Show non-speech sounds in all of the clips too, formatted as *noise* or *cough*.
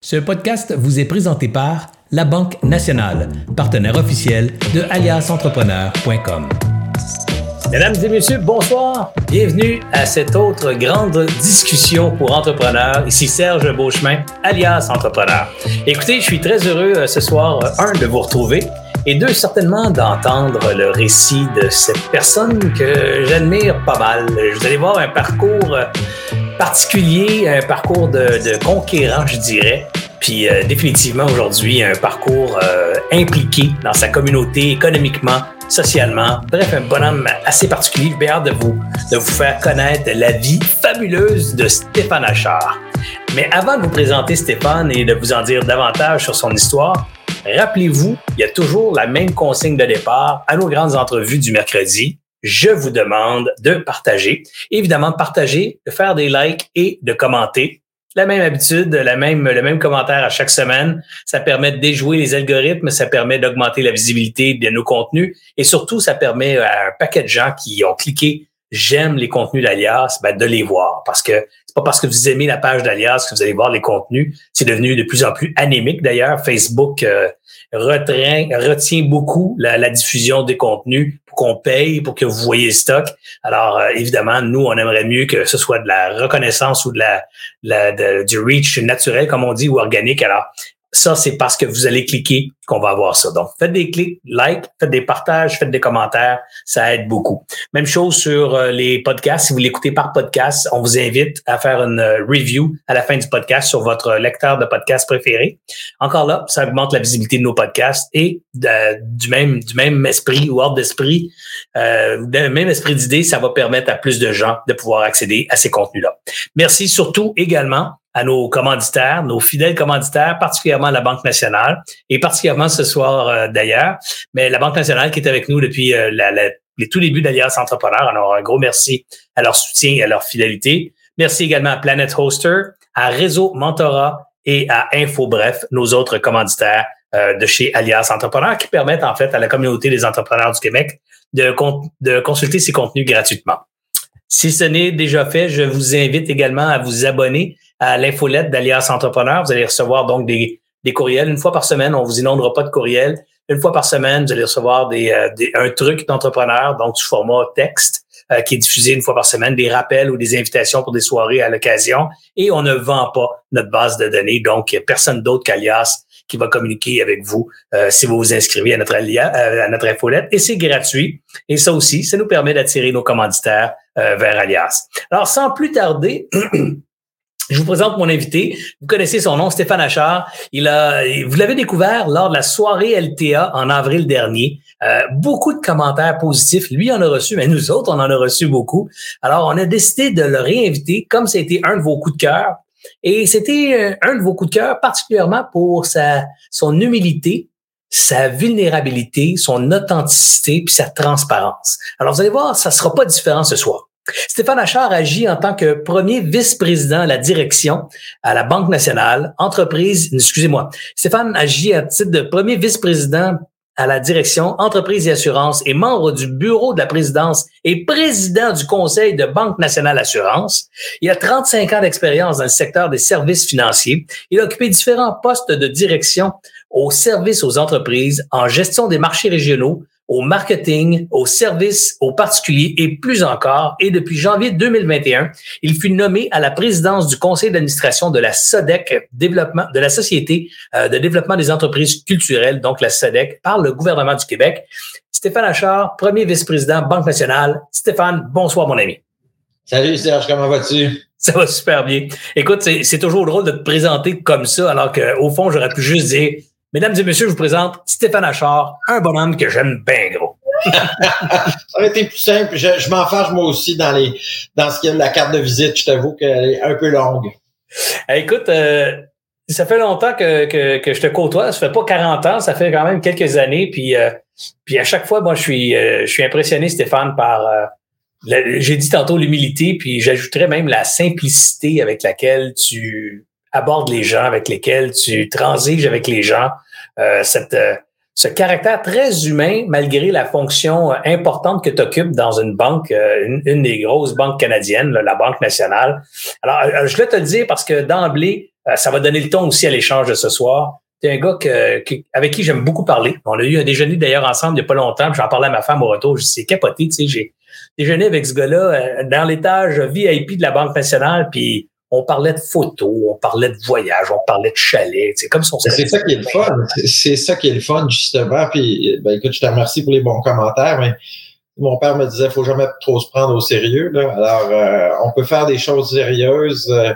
Ce podcast vous est présenté par La Banque Nationale, partenaire officiel de aliasentrepreneur.com. Mesdames et messieurs, bonsoir. Bienvenue à cette autre grande discussion pour entrepreneurs. Ici Serge Beauchemin, alias Entrepreneur. Écoutez, je suis très heureux euh, ce soir, euh, un, de vous retrouver et deux, certainement d'entendre le récit de cette personne que j'admire pas mal. Vous allez voir un parcours euh, particulier, un parcours de, conquérant, je dirais. Puis euh, définitivement aujourd'hui, un parcours euh, impliqué dans sa communauté économiquement, socialement. Bref, un bonhomme assez particulier. J'ai hâte de vous, de vous faire connaître la vie fabuleuse de Stéphane Achard. Mais avant de vous présenter Stéphane et de vous en dire davantage sur son histoire, rappelez-vous, il y a toujours la même consigne de départ à nos grandes entrevues du mercredi je vous demande de partager. Évidemment, de partager, de faire des likes et de commenter. La même habitude, le même commentaire à chaque semaine. Ça permet de déjouer les algorithmes, ça permet d'augmenter la visibilité de nos contenus et surtout, ça permet à un paquet de gens qui ont cliqué j'aime les contenus d'Alias, ben de les voir. Parce que c'est pas parce que vous aimez la page d'Alias que vous allez voir les contenus. C'est devenu de plus en plus anémique d'ailleurs. Facebook euh, retient beaucoup la, diffusion des contenus pour qu'on paye, pour que vous voyez le stock. Alors, euh, évidemment, nous, on aimerait mieux que ce soit de la reconnaissance ou de la, la du reach naturel, comme on dit, ou organique. Alors, ça, c'est parce que vous allez cliquer qu'on va avoir ça. Donc, faites des clics, like, faites des partages, faites des commentaires, ça aide beaucoup. Même chose sur euh, les podcasts. Si vous l'écoutez par podcast, on vous invite à faire une euh, review à la fin du podcast sur votre lecteur de podcast préféré. Encore là, ça augmente la visibilité de nos podcasts et du même du même esprit ou ordre d'esprit, euh, même esprit d'idée, ça va permettre à plus de gens de pouvoir accéder à ces contenus-là. Merci surtout également à nos commanditaires, nos fidèles commanditaires, particulièrement la Banque nationale et particulièrement ce soir euh, d'ailleurs, mais la Banque nationale qui est avec nous depuis euh, les tout débuts d'Alliance Entrepreneur. Alors, un gros merci à leur soutien et à leur fidélité. Merci également à Planet Hoster, à Réseau Mentorat et à Info Bref, nos autres commanditaires euh, de chez Alliance Entrepreneur qui permettent en fait à la communauté des entrepreneurs du Québec de, de consulter ces contenus gratuitement. Si ce n'est déjà fait, je vous invite également à vous abonner à l'infolette d'Alias Entrepreneur. Vous allez recevoir donc des, courriels une fois par semaine. On vous inondera pas de courriels. Une fois par semaine, vous allez recevoir des, euh, un truc d'entrepreneur, donc sous format texte, euh, qui est diffusé une fois par semaine, des rappels ou des invitations pour des soirées à l'occasion. Et on ne vend pas notre base de données, donc il n'y a personne d'autre qu'Alias qui va communiquer avec vous euh, si vous vous inscrivez à notre, à notre infolette. Et c'est gratuit. Et ça aussi, ça nous permet d'attirer nos commanditaires vers Alias. Alors, sans plus tarder, *clears throat* Je vous présente mon invité. Vous connaissez son nom, Stéphane Achard. Il a, vous l'avez découvert lors de la soirée LTA en avril dernier. Euh, beaucoup de commentaires positifs. Lui en a reçu, mais nous autres, on en a reçu beaucoup. Alors, on a décidé de le réinviter, comme c'était un de vos coups de cœur. Et c'était euh, un de vos coups de cœur, particulièrement pour sa, son humilité, sa vulnérabilité, son authenticité, puis sa transparence. Alors, vous allez voir, ça sera pas différent ce soir. Stéphane Achard agit en tant que premier vice-président à la direction à la Banque nationale, entreprise, excusez-moi, Stéphane agit à titre de premier vice-président à la direction entreprise et assurance et membre du bureau de la présidence et président du conseil de Banque nationale assurance. Il a 35 ans d'expérience dans le secteur des services financiers. Il a occupé différents postes de direction au service aux entreprises, en gestion des marchés régionaux, au marketing, au service, aux particuliers et plus encore. Et depuis janvier 2021, il fut nommé à la présidence du conseil d'administration de la SODEC, développement, de la Société euh, de développement des entreprises culturelles, donc la SODEC, par le gouvernement du Québec. Stéphane Achard, premier vice-président Banque nationale. Stéphane, bonsoir mon ami. Salut Serge, comment vas-tu? Ça va super bien. Écoute, c'est toujours drôle de te présenter comme ça, alors qu'au fond, j'aurais pu juste dire Mesdames et messieurs, je vous présente Stéphane Achard, un bonhomme que j'aime bien gros. *laughs* ça aurait été plus simple. Je, je m'en fâche moi aussi dans les dans ce qui est de la carte de visite. Je t'avoue qu'elle est un peu longue. écoute, euh, ça fait longtemps que, que, je te côtoie. Ça fait pas 40 ans, ça fait quand même quelques années. Puis, euh, puis à chaque fois, moi, je suis, euh, je suis impressionné, Stéphane, par j'ai dit tantôt l'humilité, puis j'ajouterais même la simplicité avec laquelle tu abordes les gens, avec lesquels tu transiges avec les gens, euh, cette, euh, ce caractère très humain, malgré la fonction euh, importante que tu occupes dans une banque, une, des grosses banques canadiennes, la Banque nationale. Alors, je vais te le dire parce que d'emblée, ça va donner le ton aussi à l'échange de ce soir. C'est un gars que, avec qui j'aime beaucoup parler. On a eu un déjeuner d'ailleurs ensemble il n'y a pas longtemps. J'en parlais à ma femme au retour. Je c'est capoté, tu sais. J'ai déjeuné avec ce gars-là dans l'étage VIP de la Banque nationale. Puis on parlait de photos, on parlait de voyages, on parlait de chalets. C'est comme son. C'est ça qui est le fun. C'est ça qui est le fun, justement. Puis, ben, écoute, je te remercie pour les bons commentaires, mais mon père me disait, faut jamais trop se prendre au sérieux. Là. Alors, euh, on peut faire des choses sérieuses. Euh,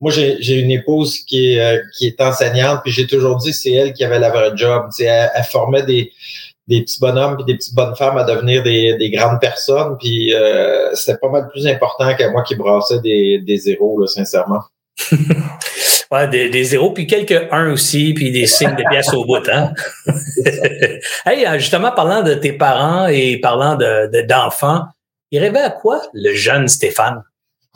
moi, j'ai une épouse qui est, euh, qui est enseignante, puis j'ai toujours dit, c'est elle qui avait la vraie job. Elle, elle formait des, des petits bonhommes et des petites bonnes femmes à devenir des, des grandes personnes. Puis euh, c'était pas mal plus important qu'à moi qui brassais des, des zéros, là, sincèrement. *laughs* ouais, des, des, zéros, puis quelques uns aussi, puis des signes de pièces au bout. Hein? *laughs* hey, euh, justement, parlant de tes parents et parlant de, d'enfants, il rêvait à quoi le jeune Stéphane?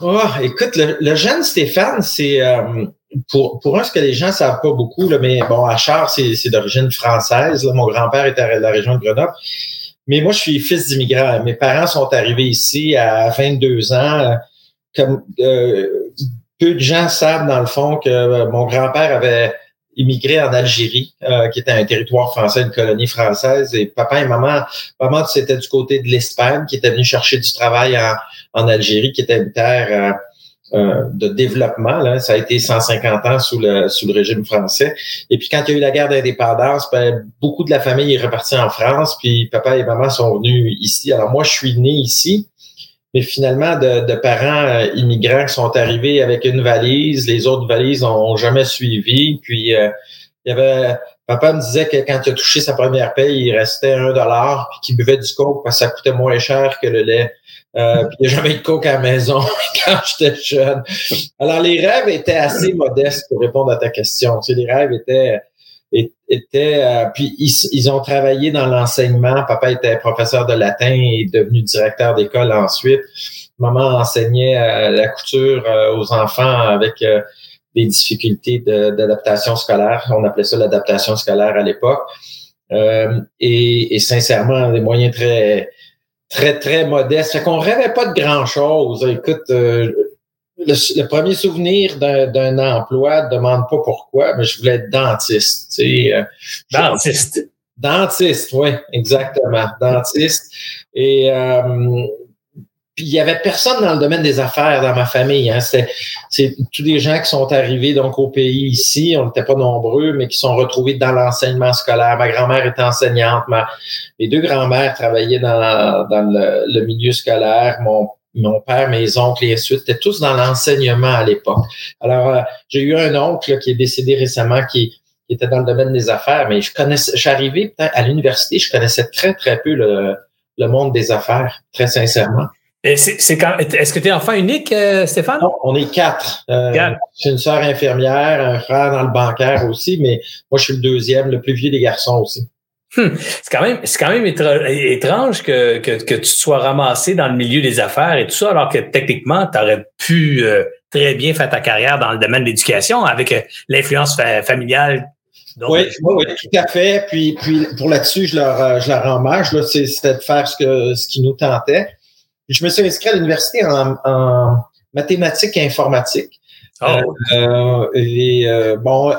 Oh, écoute, le, le jeune Stéphane, c'est euh, pour, pour un, ce que les gens savent pas beaucoup, là, mais bon, Achard, c'est, c'est d'origine française. Là. Mon grand-père était à la région de Grenoble. Mais moi, je suis fils d'immigrants. Mes parents sont arrivés ici à 22 ans. Comme euh, peu de gens savent, dans le fond, que euh, mon grand-père avait immigré en Algérie, euh, qui était un territoire français, une colonie française. Et papa et maman, maman, c'était du côté de l'Espagne, qui était venu chercher du travail en, en Algérie, qui était une terre euh, de développement. Là. Ça a été 150 ans sous le, sous le régime français. Et puis quand il y a eu la guerre d'indépendance, ben, beaucoup de la famille est repartie en France, puis papa et maman sont venus ici. Alors moi, je suis né ici, mais finalement, de, de parents euh, immigrants qui sont arrivés avec une valise, les autres valises n'ont jamais suivi. Puis euh, il y avait Papa me disait que quand il a touché sa première paye, il restait un dollar, puis qu'il buvait du coke parce que ça coûtait moins cher que le lait. Euh, puis il n'y a jamais de coke à la maison *laughs* quand j'étais jeune. Alors, les rêves étaient assez modestes pour répondre à ta question. Tu sais, les rêves étaient étaient euh, puis ils, ont travaillé dans l'enseignement. Papa était professeur de latin et devenu directeur d'école ensuite. Maman enseignait euh, la couture euh, aux enfants avec des difficultés d'adaptation scolaire. On appelait ça l'adaptation scolaire à l'époque. et, et, sincèrement, des moyens très très, très modeste. Fait qu'on rêvait pas de grand-chose. Écoute, euh, le, premier souvenir d'un emploi, demande pas pourquoi, mais je voulais être dentiste. Tu sais, euh, dentiste. Dentiste, oui, exactement. Dentiste. Et euh, puis il y avait personne dans le domaine des affaires dans ma famille. Hein. C'est tous des gens qui sont arrivés donc au pays ici. On n'était pas nombreux, mais qui sont retrouvés dans l'enseignement scolaire. Ma grand-mère était enseignante. Mes deux grands-mères travaillaient dans, dans le, milieu scolaire. Mon mon père, mes oncles et ainsi étaient tous dans l'enseignement à l'époque. Alors, euh, j'ai eu un oncle qui est décédé récemment qui, qui, était dans le domaine des affaires, mais je connaissais, j'arrivais à l'université, je connaissais très, très peu le, le monde des affaires, très sincèrement. Est-ce que tu es enfant unique, euh, Stéphane? Non, on est quatre. Euh, J'ai une sœur infirmière, un frère dans le bancaire aussi, mais moi, je suis le deuxième, le plus vieux des garçons aussi. Hum. C'est quand même, c'est quand même étrange que, que, que, tu sois ramassé dans le milieu des affaires et tout ça, alors que techniquement, tu aurais pu euh, très bien faire ta carrière dans le domaine de l'éducation avec euh, l'influence familiale. oui, oui, tout à fait. Puis, puis pour là-dessus, je leur, je leur rends hommage. C'était de faire ce que ce qui nous tentait je me suis inscrit à l'université en, mathématiques et informatique. Oh. Euh, et euh, bon,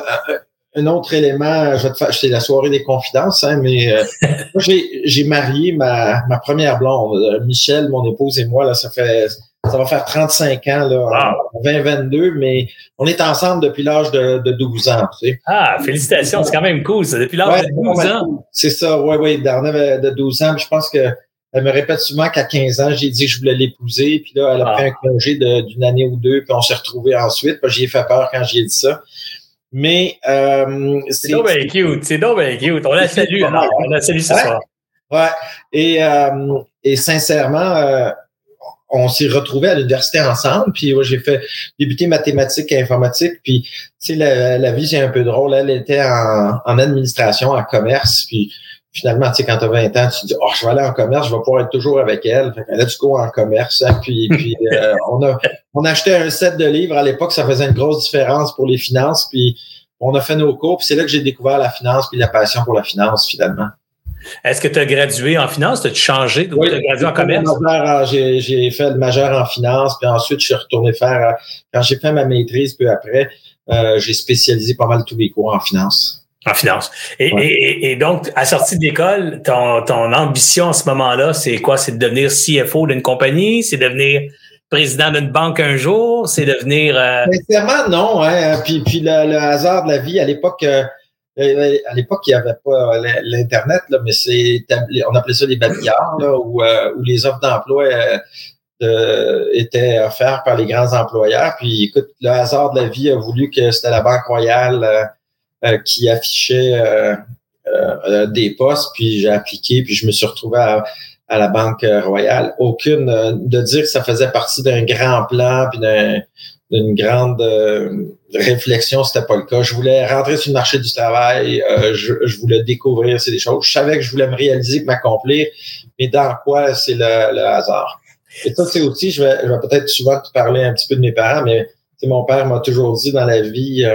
un autre élément, je vais te faire, c'est la soirée des confidences, hein, mais euh, *laughs* moi j'ai marié ma, ma première blonde, Michel, mon épouse et moi là, ça fait ça va faire 35 ans là, en 2022, mais on est ensemble depuis l'âge de, de 12 ans. Tu sais. Ah, félicitations, c'est quand même cool, ça, depuis l'âge de 12 ans. C'est ça, oui, oui, de 12 ans. je pense que elle me répète souvent qu'à 15 ans, j'ai dit que je voulais l'épouser. Puis là, elle a pris ah. un congé d'une année ou deux, puis on s'est retrouvés ensuite. J'y ai fait peur quand j'ai dit ça. Mais euh, c'est donc bien cute, c'est donc bien cute. On la salue, alors. On la salue ce soir. Ouais. Et, euh, et sincèrement, euh, on s'est retrouvés à l'université ensemble. Puis j'ai fait débuter mathématiques et informatique. Puis tu sais, la, la vie, c'est un peu drôle. Elle était en, en administration, en commerce. Puis finalement, tu sais, quand tu as 20 ans, tu dis, oh, je vais aller en commerce, je vais pouvoir être toujours avec elle. Fait là, tu cours en commerce. Hein, puis, *laughs* puis euh, on a on achetait un set de livres. À l'époque, ça faisait une grosse différence pour les finances. Puis on a fait nos cours. Puis c'est là que j'ai découvert la finance puis la passion pour la finance, finalement. Est-ce que tu as gradué en finance? As-tu changé? Oui, tu as gradué en commerce? J'ai fait le majeur en finance, puis ensuite, je suis retourné faire, quand j'ai fait ma maîtrise peu après, j'ai spécialisé pas mal tous mes cours en finance. En finance. Et, donc, à sortie d'école, ton, ton ambition en ce moment-là, c'est quoi? C'est de devenir CFO d'une compagnie? C'est devenir président d'une banque un jour? C'est devenir... Euh... Sincèrement, non. Hein. Puis, puis le, hasard de la vie, à l'époque... Euh, euh, à l'époque, il n'y avait pas l'Internet, là, mais c'est on appelait ça les babillards, là, où, euh, où les offres d'emploi étaient offertes par les grands employeurs. Puis écoute, le hasard de la vie a voulu que c'était la Banque Royale euh, qui affichait euh, euh, des postes, puis j'ai appliqué, puis je me suis retrouvé à, la Banque Royale. Aucune de dire que ça faisait partie d'un grand plan, puis d'une grande réflexion, c'était pas le cas. Je voulais rentrer sur le marché du travail, je, je, voulais découvrir ces choses. Je savais que je voulais me réaliser, m'accomplir, mais dans quoi c'est le, le, hasard? Et ça, c'est aussi, je vais, je vais peut-être souvent te parler un petit peu de mes parents, mais mon père m'a toujours dit dans la vie,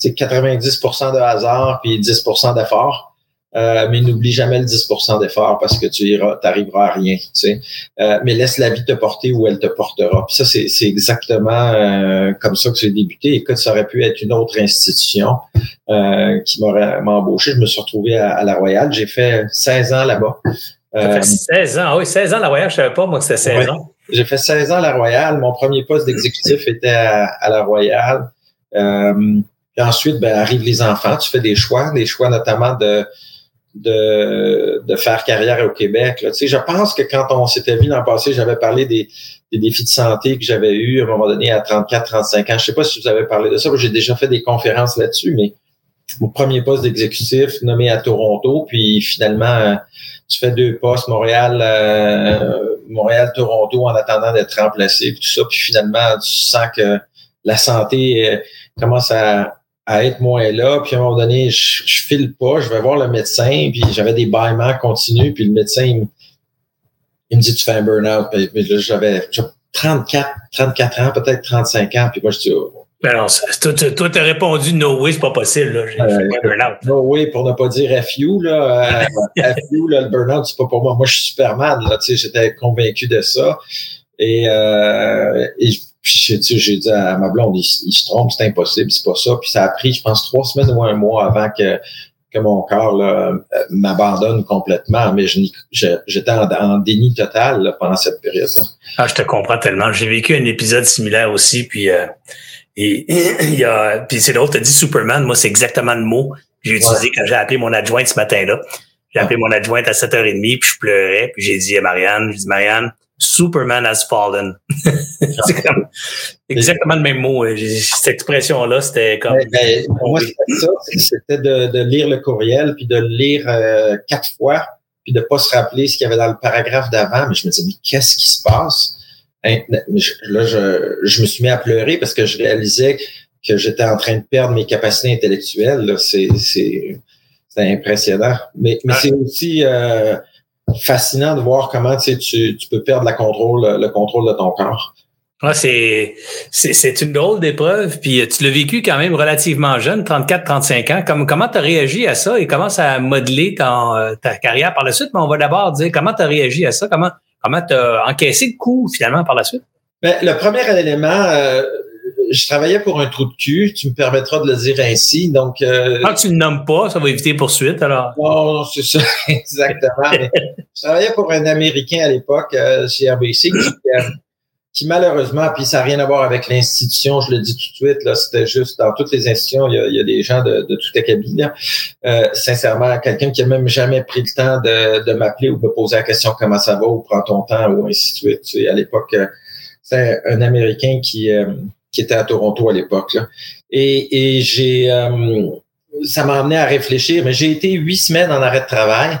c'est 90% de hasard puis 10% d'effort. Euh, mais n'oublie jamais le 10% d'effort parce que tu iras, t'arriveras à rien. Tu sais. Euh, mais laisse la vie te porter où elle te portera. Puis ça, c'est, c'est exactement euh, comme ça que j'ai débuté. Écoute, ça aurait pu être une autre institution qui m'aurait embauché. Je me suis retrouvé à, la Royale. J'ai fait 16 ans là-bas. fait 16 ans, ah oui, 16 ans à la Royale, je savais pas, moi, que c'était 16 ans. J'ai fait 16 ans à la Royale. Mon premier poste d'exécutif était à, à la Royale. Puis ensuite, ben, arrivent les enfants, tu fais des choix, des choix notamment de, de, de faire carrière au Québec. Là. Tu sais, je pense que quand on s'était vu l'an passé, j'avais parlé des, des défis de santé que j'avais eu à un moment donné à 34, 35 ans. Je sais pas si vous avez parlé de ça, j'ai déjà fait des conférences là-dessus, mais mon premier poste d'exécutif nommé à Toronto, puis finalement, tu fais deux postes, Montréal, euh, Montréal, Toronto, en attendant d'être remplacé, puis tout ça, puis finalement, tu sens que la santé euh, commence à, à être moins là. Puis à un moment donné, je, je file pas, je vais voir le médecin, puis j'avais des bâillements continus, puis le médecin, il, me dit, tu fais un burn-out. Puis, là, j'avais 34, 34 ans, peut-être 35 ans, puis moi, je dis, oh. Ben non, toi, tu as répondu no way, c'est pas possible. Là. J'ai euh, burn-out. No way, pour ne pas dire FU, là. Euh, FU, là, le burn-out, c'est pas pour moi. Moi, je suis Superman, là, tu sais, j'étais convaincu de ça. Et, euh, et puis j'ai dit à ma blonde, il, se trompe, c'est impossible, c'est pas ça. Puis ça a pris, je pense, trois semaines ou un mois avant que, que mon corps euh, m'abandonne complètement. Mais j'étais en, déni total pendant cette période-là. Ah, je te comprends tellement. J'ai vécu un épisode similaire aussi. Puis euh, et, il y a, puis c'est drôle, tu as dit Superman, moi c'est exactement le mot que j'ai utilisé quand j'ai appelé mon adjointe ce matin-là. J'ai appelé mon adjointe à 7h30, puis je pleurais, puis j'ai dit à Marianne, j'ai dit Marianne, Superman has fallen. *laughs* c'est comme exactement le même mot. Euh, cette expression-là, c'était comme. Ben, ben, moi, c'était ça. C'était de, lire le courriel, puis de le lire euh, quatre fois, puis de pas se rappeler ce qu'il y avait dans le paragraphe d'avant. Mais je me disais, mais qu'est-ce qui se passe? Hein, là, je, je, me suis mis à pleurer parce que je réalisais que j'étais en train de perdre mes capacités intellectuelles. C'est impressionnant. Mais, mais c'est aussi. Euh, fascinant de voir comment tu, tu, peux perdre la contrôle, le contrôle de ton corps. Ah, c'est, c'est, une drôle d'épreuve. Puis tu l'as vécu quand même relativement jeune, 34-35 ans. Comme, comment tu as réagi à ça et comment ça a modelé ta carrière par la suite? Mais on va d'abord dire comment tu as réagi à ça, comment comment tu as encaissé le coup finalement par la suite? Bien, le premier élément, euh, je travaillais pour un trou de cul, tu me permettras de le dire ainsi. Donc, euh, Quand tu ne le nommes pas, ça va éviter poursuite alors. Non, c'est ça, *laughs* exactement. je travaillais pour un Américain à l'époque euh, chez RBC euh, qui, malheureusement, puis ça n'a rien à voir avec l'institution, je le dis tout de suite, là, c'était juste dans toutes les institutions, il y a, des gens de, de tout acabit. Là. Euh, sincèrement, quelqu'un qui a même jamais pris le temps de, de m'appeler ou de me poser la question comment ça va ou prends ton temps ou ainsi de suite. Tu sais, à l'époque, c'est un Américain qui qui était à Toronto à l'époque. Et, et j'ai, euh, ça m'a amené à réfléchir. Mais j'ai été huit semaines en arrêt de travail,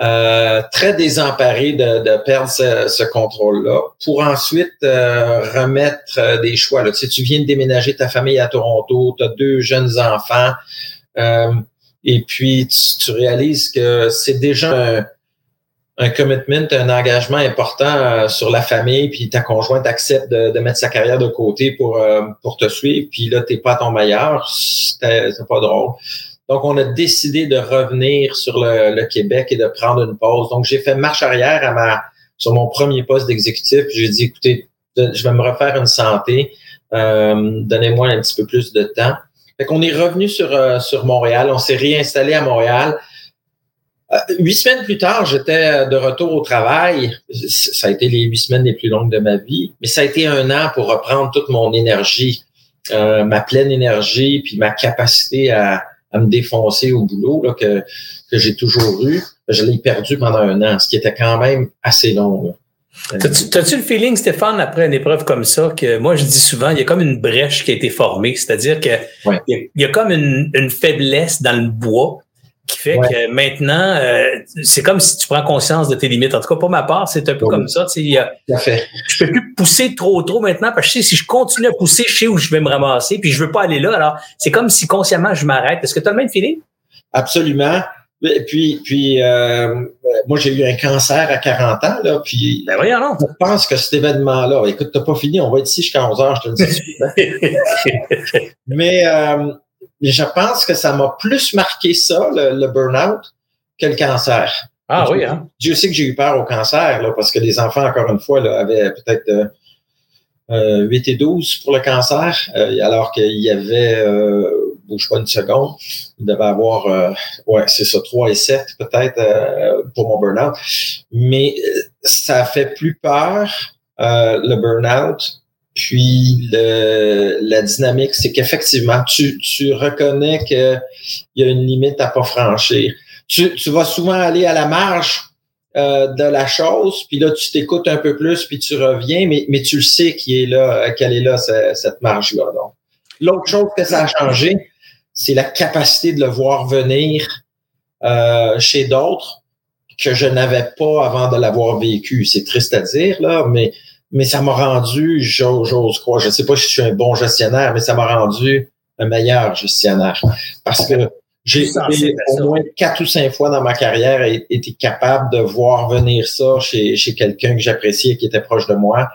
euh, très désemparé de, de perdre ce, ce contrôle-là, pour ensuite euh, remettre des choix. Là. Tu, sais, tu viens de déménager ta famille à Toronto, tu as deux jeunes enfants, et puis tu, tu réalises que c'est déjà un un commitment, un engagement important euh, sur la famille, puis ta conjointe accepte de, mettre sa carrière de côté pour, euh, pour te suivre, puis là, t'es pas à ton meilleur, c'est pas drôle. Donc, on a décidé de revenir sur le, Québec et de prendre une pause. Donc, j'ai fait marche arrière sur mon premier poste d'exécutif. J'ai dit, écoutez, je vais me refaire une santé. donnez-moi un petit peu plus de temps. Fait qu'on est revenu sur, sur Montréal, on s'est réinstallé à Montréal. Huit semaines plus tard, j'étais de retour au travail. Ça a été les huit semaines les plus longues de ma vie, mais ça a été un an pour reprendre toute mon énergie, ma pleine énergie, puis ma capacité à, à me défoncer au boulot là, que, que j'ai toujours eu. Je l'ai perdu pendant un an, ce qui était quand même assez long. T'as-tu le feeling, Stéphane, après une épreuve comme ça, que moi je dis souvent, il y a comme une brèche qui a été formée, c'est-à-dire que il, y a, comme une, une, faiblesse dans le bois qui fait que maintenant, euh, c'est comme si tu prends conscience de tes limites. En tout cas, pour ma part, c'est un peu comme ça. Tu sais, je peux plus pousser trop trop maintenant parce que je sais, si je continue à pousser, je sais où je vais me ramasser, puis je veux pas aller là. Alors, c'est comme si consciemment je m'arrête. Est-ce que tu as le même feeling? Absolument. Et puis, puis euh, moi, j'ai eu un cancer à 40 ans, là, puis ben voyons, non. je pense que cet événement-là, écoute, t'as pas fini, on va être ici jusqu'à 11 heures, je te le dis. *laughs* Mais euh, mais je pense que ça m'a plus marqué ça, le, burn-out, que le cancer. Ah oui, hein? Dieu sait que j'ai eu peur au cancer, là, parce que les enfants, encore une fois, là, avaient peut-être euh, 8 euh, et 12 pour le cancer, euh, alors qu'il y avait, euh, bouge pas une seconde, il devait avoir, euh, ouais, c'est ça, 3 et 7 peut-être pour mon burn-out. Mais ça fait plus peur, le burn-out, puis le, la dynamique, c'est qu'effectivement, tu, tu reconnais qu'il y a une limite à pas franchir. Tu, tu vas souvent aller à la marge euh, de la chose, puis là, tu t'écoutes un peu plus, puis tu reviens, mais, mais tu le sais qui est là, qu'elle est là, cette, marge-là. Donc, l'autre chose que ça a changé, c'est la capacité de le voir venir euh, chez d'autres que je n'avais pas avant de l'avoir vécu. C'est triste à dire, là, mais mais ça m'a rendu, j'ose croire, je ne sais pas si je suis un bon gestionnaire, mais ça m'a rendu un meilleur gestionnaire. Parce que j'ai au moins quatre ou cinq fois dans ma carrière été capable de voir venir ça chez, chez quelqu'un que j'appréciais, qui était proche de moi,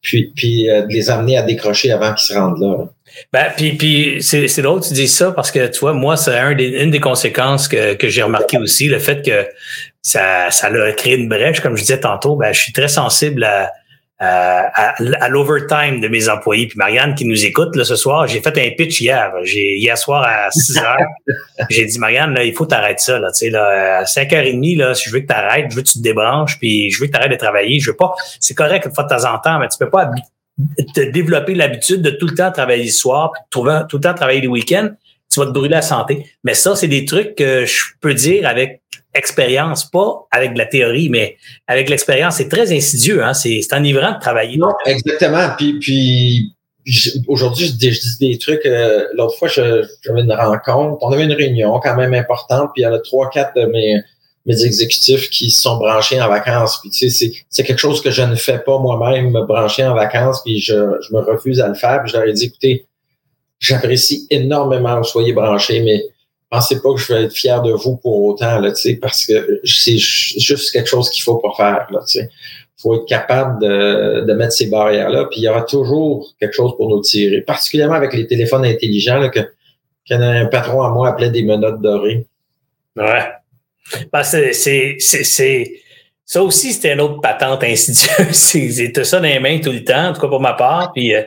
puis, puis euh, de les amener à décrocher avant qu'ils se rendent là. Ben, puis, puis c'est, c'est drôle que tu dis ça parce que tu vois, moi, c'est un des, une des conséquences que, que j'ai remarqué aussi, le fait que ça, ça a créé une brèche, comme je disais tantôt, ben, je suis très sensible à, euh, à, l'overtime de mes employés. Puis Marianne qui nous écoute là, ce soir, j'ai fait un pitch hier. J'ai hier soir à 6 heures, *laughs* j'ai dit Marianne, là, il faut t'arrêter ça. Là, là, à 5h30, là, si je veux que tu arrêtes, je veux que tu te débranches, puis je veux que tu arrêtes de travailler. Je veux pas. C'est correct une fois de temps en temps, mais tu peux pas te développer l'habitude de tout le temps travailler le soir, puis tout le temps travailler les week-ends. Tu vas te brûler la santé. Mais ça, c'est des trucs que je peux dire avec expérience, pas avec de la théorie, mais avec l'expérience. C'est très insidieux, hein? C'est, enivrant de travailler. exactement. Puis, puis aujourd'hui, je, dis des trucs. Euh, l'autre fois, j'avais une rencontre. On avait une réunion quand même importante, puis il y en a trois, quatre de mes, mes exécutifs qui sont branchés en vacances. Puis tu sais, c'est, quelque chose que je ne fais pas moi-même, me brancher en vacances, puis je, je me refuse à le faire. Puis je leur ai dit, écoutez, j'apprécie énormément que vous soyez branchés, mais pensez pas que je vais être fier de vous pour autant, là, parce que c'est juste quelque chose qu'il faut pas faire. Il faut être capable de, de mettre ces barrières-là, puis il y aura toujours quelque chose pour nous tirer, particulièrement avec les téléphones intelligents là, que qu'un patron à moi appelait des menottes dorées. Ouais. Ben, c'est, c'est, c'est, ça aussi, c'était une autre patente insidieuse. *laughs* C'était ça dans les mains tout le temps, en tout cas pour ma part. Puis, euh,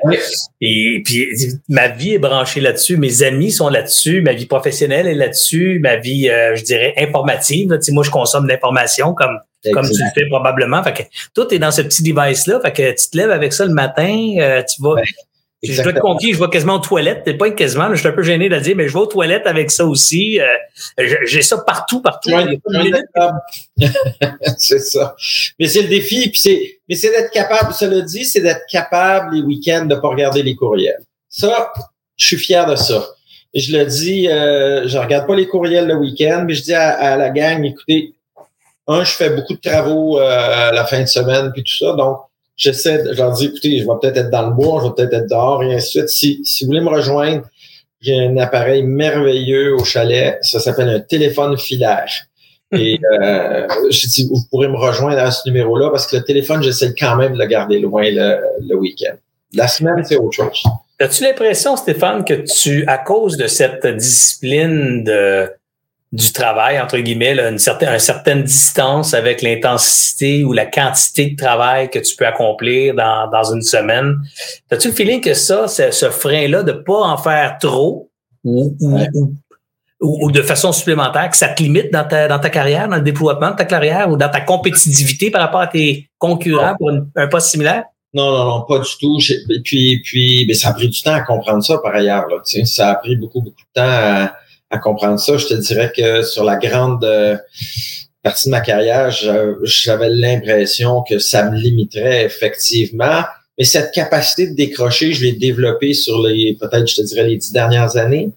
et, puis ma vie est branchée là-dessus. Mes amis sont là-dessus. Ma vie professionnelle est là-dessus. Ma vie, euh, je dirais, informative. Là. Moi, je consomme l'information comme, comme tu le fais probablement. Fait que tout est dans ce petit device-là. Fait que tu te lèves avec ça le matin, euh, tu vas. Je dois te confier, je vais quasiment aux toilettes. T'es pas quasiment, je suis un peu gêné de le dire, mais je vais aux toilettes avec ça aussi. Euh, j'ai ça partout, partout. *laughs* c'est ça. Mais c'est le défi, puis c'est, mais c'est d'être capable, ça le dit, c'est d'être capable les week-ends de pas regarder les courriels. Ça, je suis fier de ça. Je le dis, euh, je regarde pas les courriels le week-end, mais je dis à, la gang, écoutez, un, je fais beaucoup de travaux euh, la fin de semaine, puis tout ça, donc j'essaie, je leur dis, écoutez, je vais peut-être être dans le bois, je vais peut-être être dehors, et ainsi de suite. Si, si vous voulez me rejoindre, j'ai un appareil merveilleux au chalet. Ça s'appelle un téléphone filaire. Et *laughs* euh, je dis, vous pourrez me rejoindre à ce numéro-là parce que le téléphone, j'essaie quand même de le garder loin le, le week-end. La semaine, c'est autre chose. As-tu l'impression, Stéphane, que tu, à cause de cette discipline de du travail, entre guillemets, une, certaine, certaine distance avec l'intensité ou la quantité de travail que tu peux accomplir dans, dans une semaine. As-tu le feeling que ça, ce frein-là, de pas en faire trop ou, ou, de façon supplémentaire, que ça te limite dans ta, dans ta carrière, dans le développement de ta carrière ou dans ta compétitivité par rapport à tes concurrents pour un poste similaire? Non, non, non, pas du tout. Puis, puis ça a pris du temps à comprendre ça par ailleurs. Là, ça a pris beaucoup, beaucoup de temps à à comprendre ça. Je te dirais que sur la grande euh, partie de ma carrière, j'avais l'impression que ça me limiterait effectivement. Mais cette capacité de décrocher, je l'ai développée sur les, peut-être, je te dirais, les dix dernières années.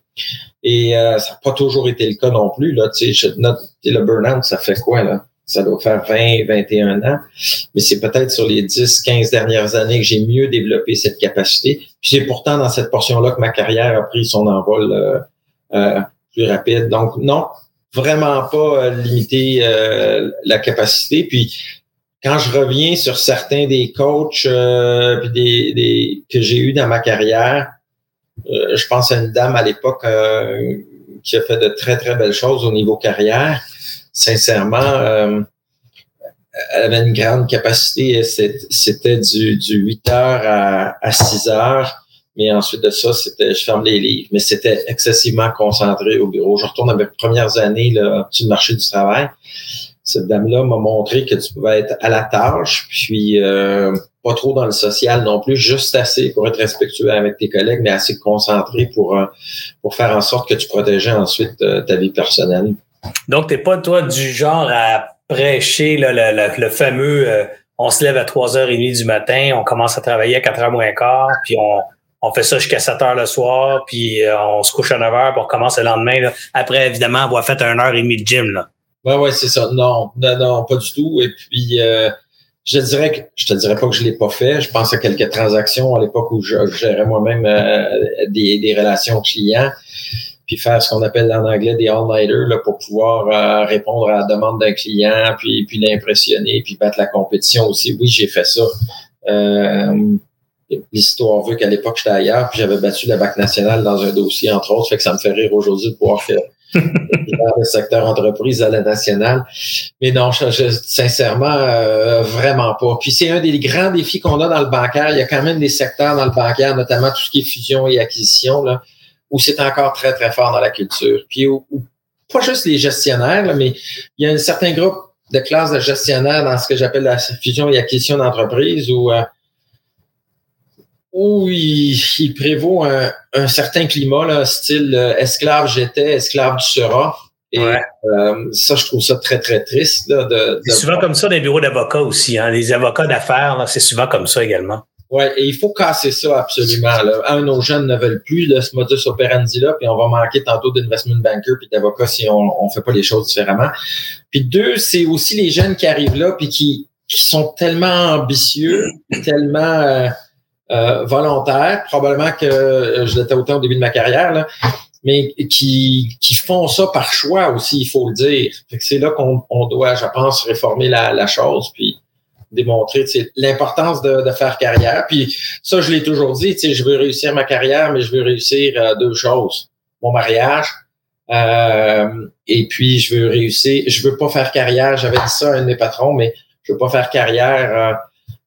Et euh, ça n'a pas toujours été le cas non plus. Là, tu sais, le burn-out, ça fait quoi, là? Ça doit faire 20, 21 ans. Mais c'est peut-être sur les 10, 15 dernières années que j'ai mieux développé cette capacité. Puis c'est pourtant dans cette portion-là que ma carrière a pris son envol euh, euh rapide. Donc, non, vraiment pas euh, limiter euh, la capacité. Puis, quand je reviens sur certains des coachs euh, des, des, que j'ai eu dans ma carrière, je pense à une dame à l'époque qui a fait de très, très belles choses au niveau carrière. Sincèrement, elle avait une grande capacité. C'était du, du 8 heures à, à 6 heures. Mais ensuite de ça, c'était je ferme les livres. Mais c'était excessivement concentré au bureau. Je retourne à mes premières années là, du marché du travail. Cette dame-là m'a montré que tu pouvais être à la tâche, puis euh, pas trop dans le social non plus, juste assez pour être respectueux avec tes collègues, mais assez concentré pour, euh, pour faire en sorte que tu protégeais ensuite euh, ta vie personnelle. Donc, t'es pas toi du genre à prêcher le, le, le, fameux on se lève à 3h30 du matin, on commence à travailler à 4h moins quart, puis on, on fait ça jusqu'à 7 heures le soir, puis euh, on se couche à 9 heures, puis on recommence le lendemain. Après, évidemment, avoir fait un heure et demie de gym. Là. Ouais, ouais, c'est ça. Non, non, non, pas du tout. Et puis, euh, je dirais que je te dirais pas que je l'ai pas fait. Je pense à quelques transactions à l'époque où je, gérais moi-même euh, des, des relations clients, puis faire ce qu'on appelle en anglais des all-nighters pour pouvoir répondre à la demande d'un client, puis, puis l'impressionner, puis battre la compétition aussi. Oui, j'ai fait ça. Euh, l'histoire veut qu'à l'époque, j'étais ailleurs, puis j'avais battu la Banque nationale dans un dossier, entre autres, fait que ça me fait rire aujourd'hui de voir que *laughs* dans le secteur entreprise à la nationale. Mais non, je, sincèrement, euh, vraiment pas. Puis c'est un des grands défis qu'on a dans le bancaire. Il y a quand même des secteurs dans le bancaire, notamment tout ce qui est fusion et acquisition, là, où c'est encore très, très fort dans la culture. Puis pas juste les gestionnaires, mais il y a un certain groupe de classes de gestionnaires dans ce que j'appelle la fusion et acquisition d'entreprise où euh, où il, prévaut un, certain climat, là, style euh, esclave j'étais, esclave tu seras. Et euh, ça, je trouve ça très, très triste. Là, de, c'est souvent comme ça dans les bureaux d'avocats aussi. Hein. Les avocats d'affaires, c'est souvent comme ça également. Oui, et il faut casser ça absolument. Là. Un, nos jeunes ne veulent plus de ce modus operandi-là, puis on va manquer tantôt d'investment banker puis d'avocats si on ne fait pas les choses différemment. Puis deux, c'est aussi les jeunes qui arrivent là puis qui, qui sont tellement ambitieux, tellement... Euh, euh, volontaires, probablement que euh, je l'étais autant au début de ma carrière, là, mais qui, qui font ça par choix aussi, il faut le dire. c'est là qu'on on doit, je pense, réformer la, la chose, puis démontrer l'importance de, de, faire carrière. Puis ça, je l'ai toujours dit, je veux réussir ma carrière, mais je veux réussir euh, deux choses. Mon mariage, euh, et puis je veux réussir, je veux pas faire carrière, j'avais dit ça à un de mes patrons, mais je veux pas faire carrière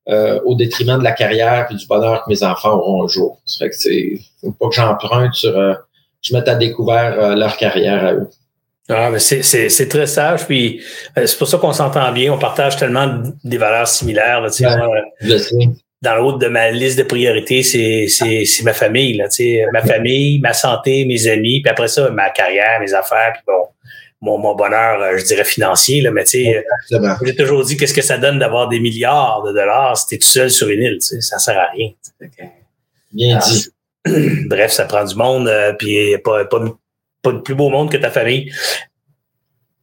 euh, au détriment de la carrière et du bonheur que mes enfants auront un jour. Ça fait que c'est faut pas que j'emprunte sur euh, je mette à découvert euh, leur carrière à eux. Ah, mais c'est très sage, puis c'est pour ça qu'on s'entend bien. On partage tellement des valeurs similaires. Là, dans haut de ma liste de priorités, c'est ma famille. Là, ma famille, ma santé, mes amis, puis après ça, ma carrière, mes affaires, puis bon, mon, mon bonheur, euh, je dirais, financier, là, mais tu sais, j'ai toujours dit qu'est-ce que ça donne d'avoir des milliards de dollars si t'es tout seul sur une île, tu sais, ça sert à rien. Bien ah, dit. *clears throat* Bref, ça prend du monde, euh, puis pas, pas, pas de plus beau monde que ta famille.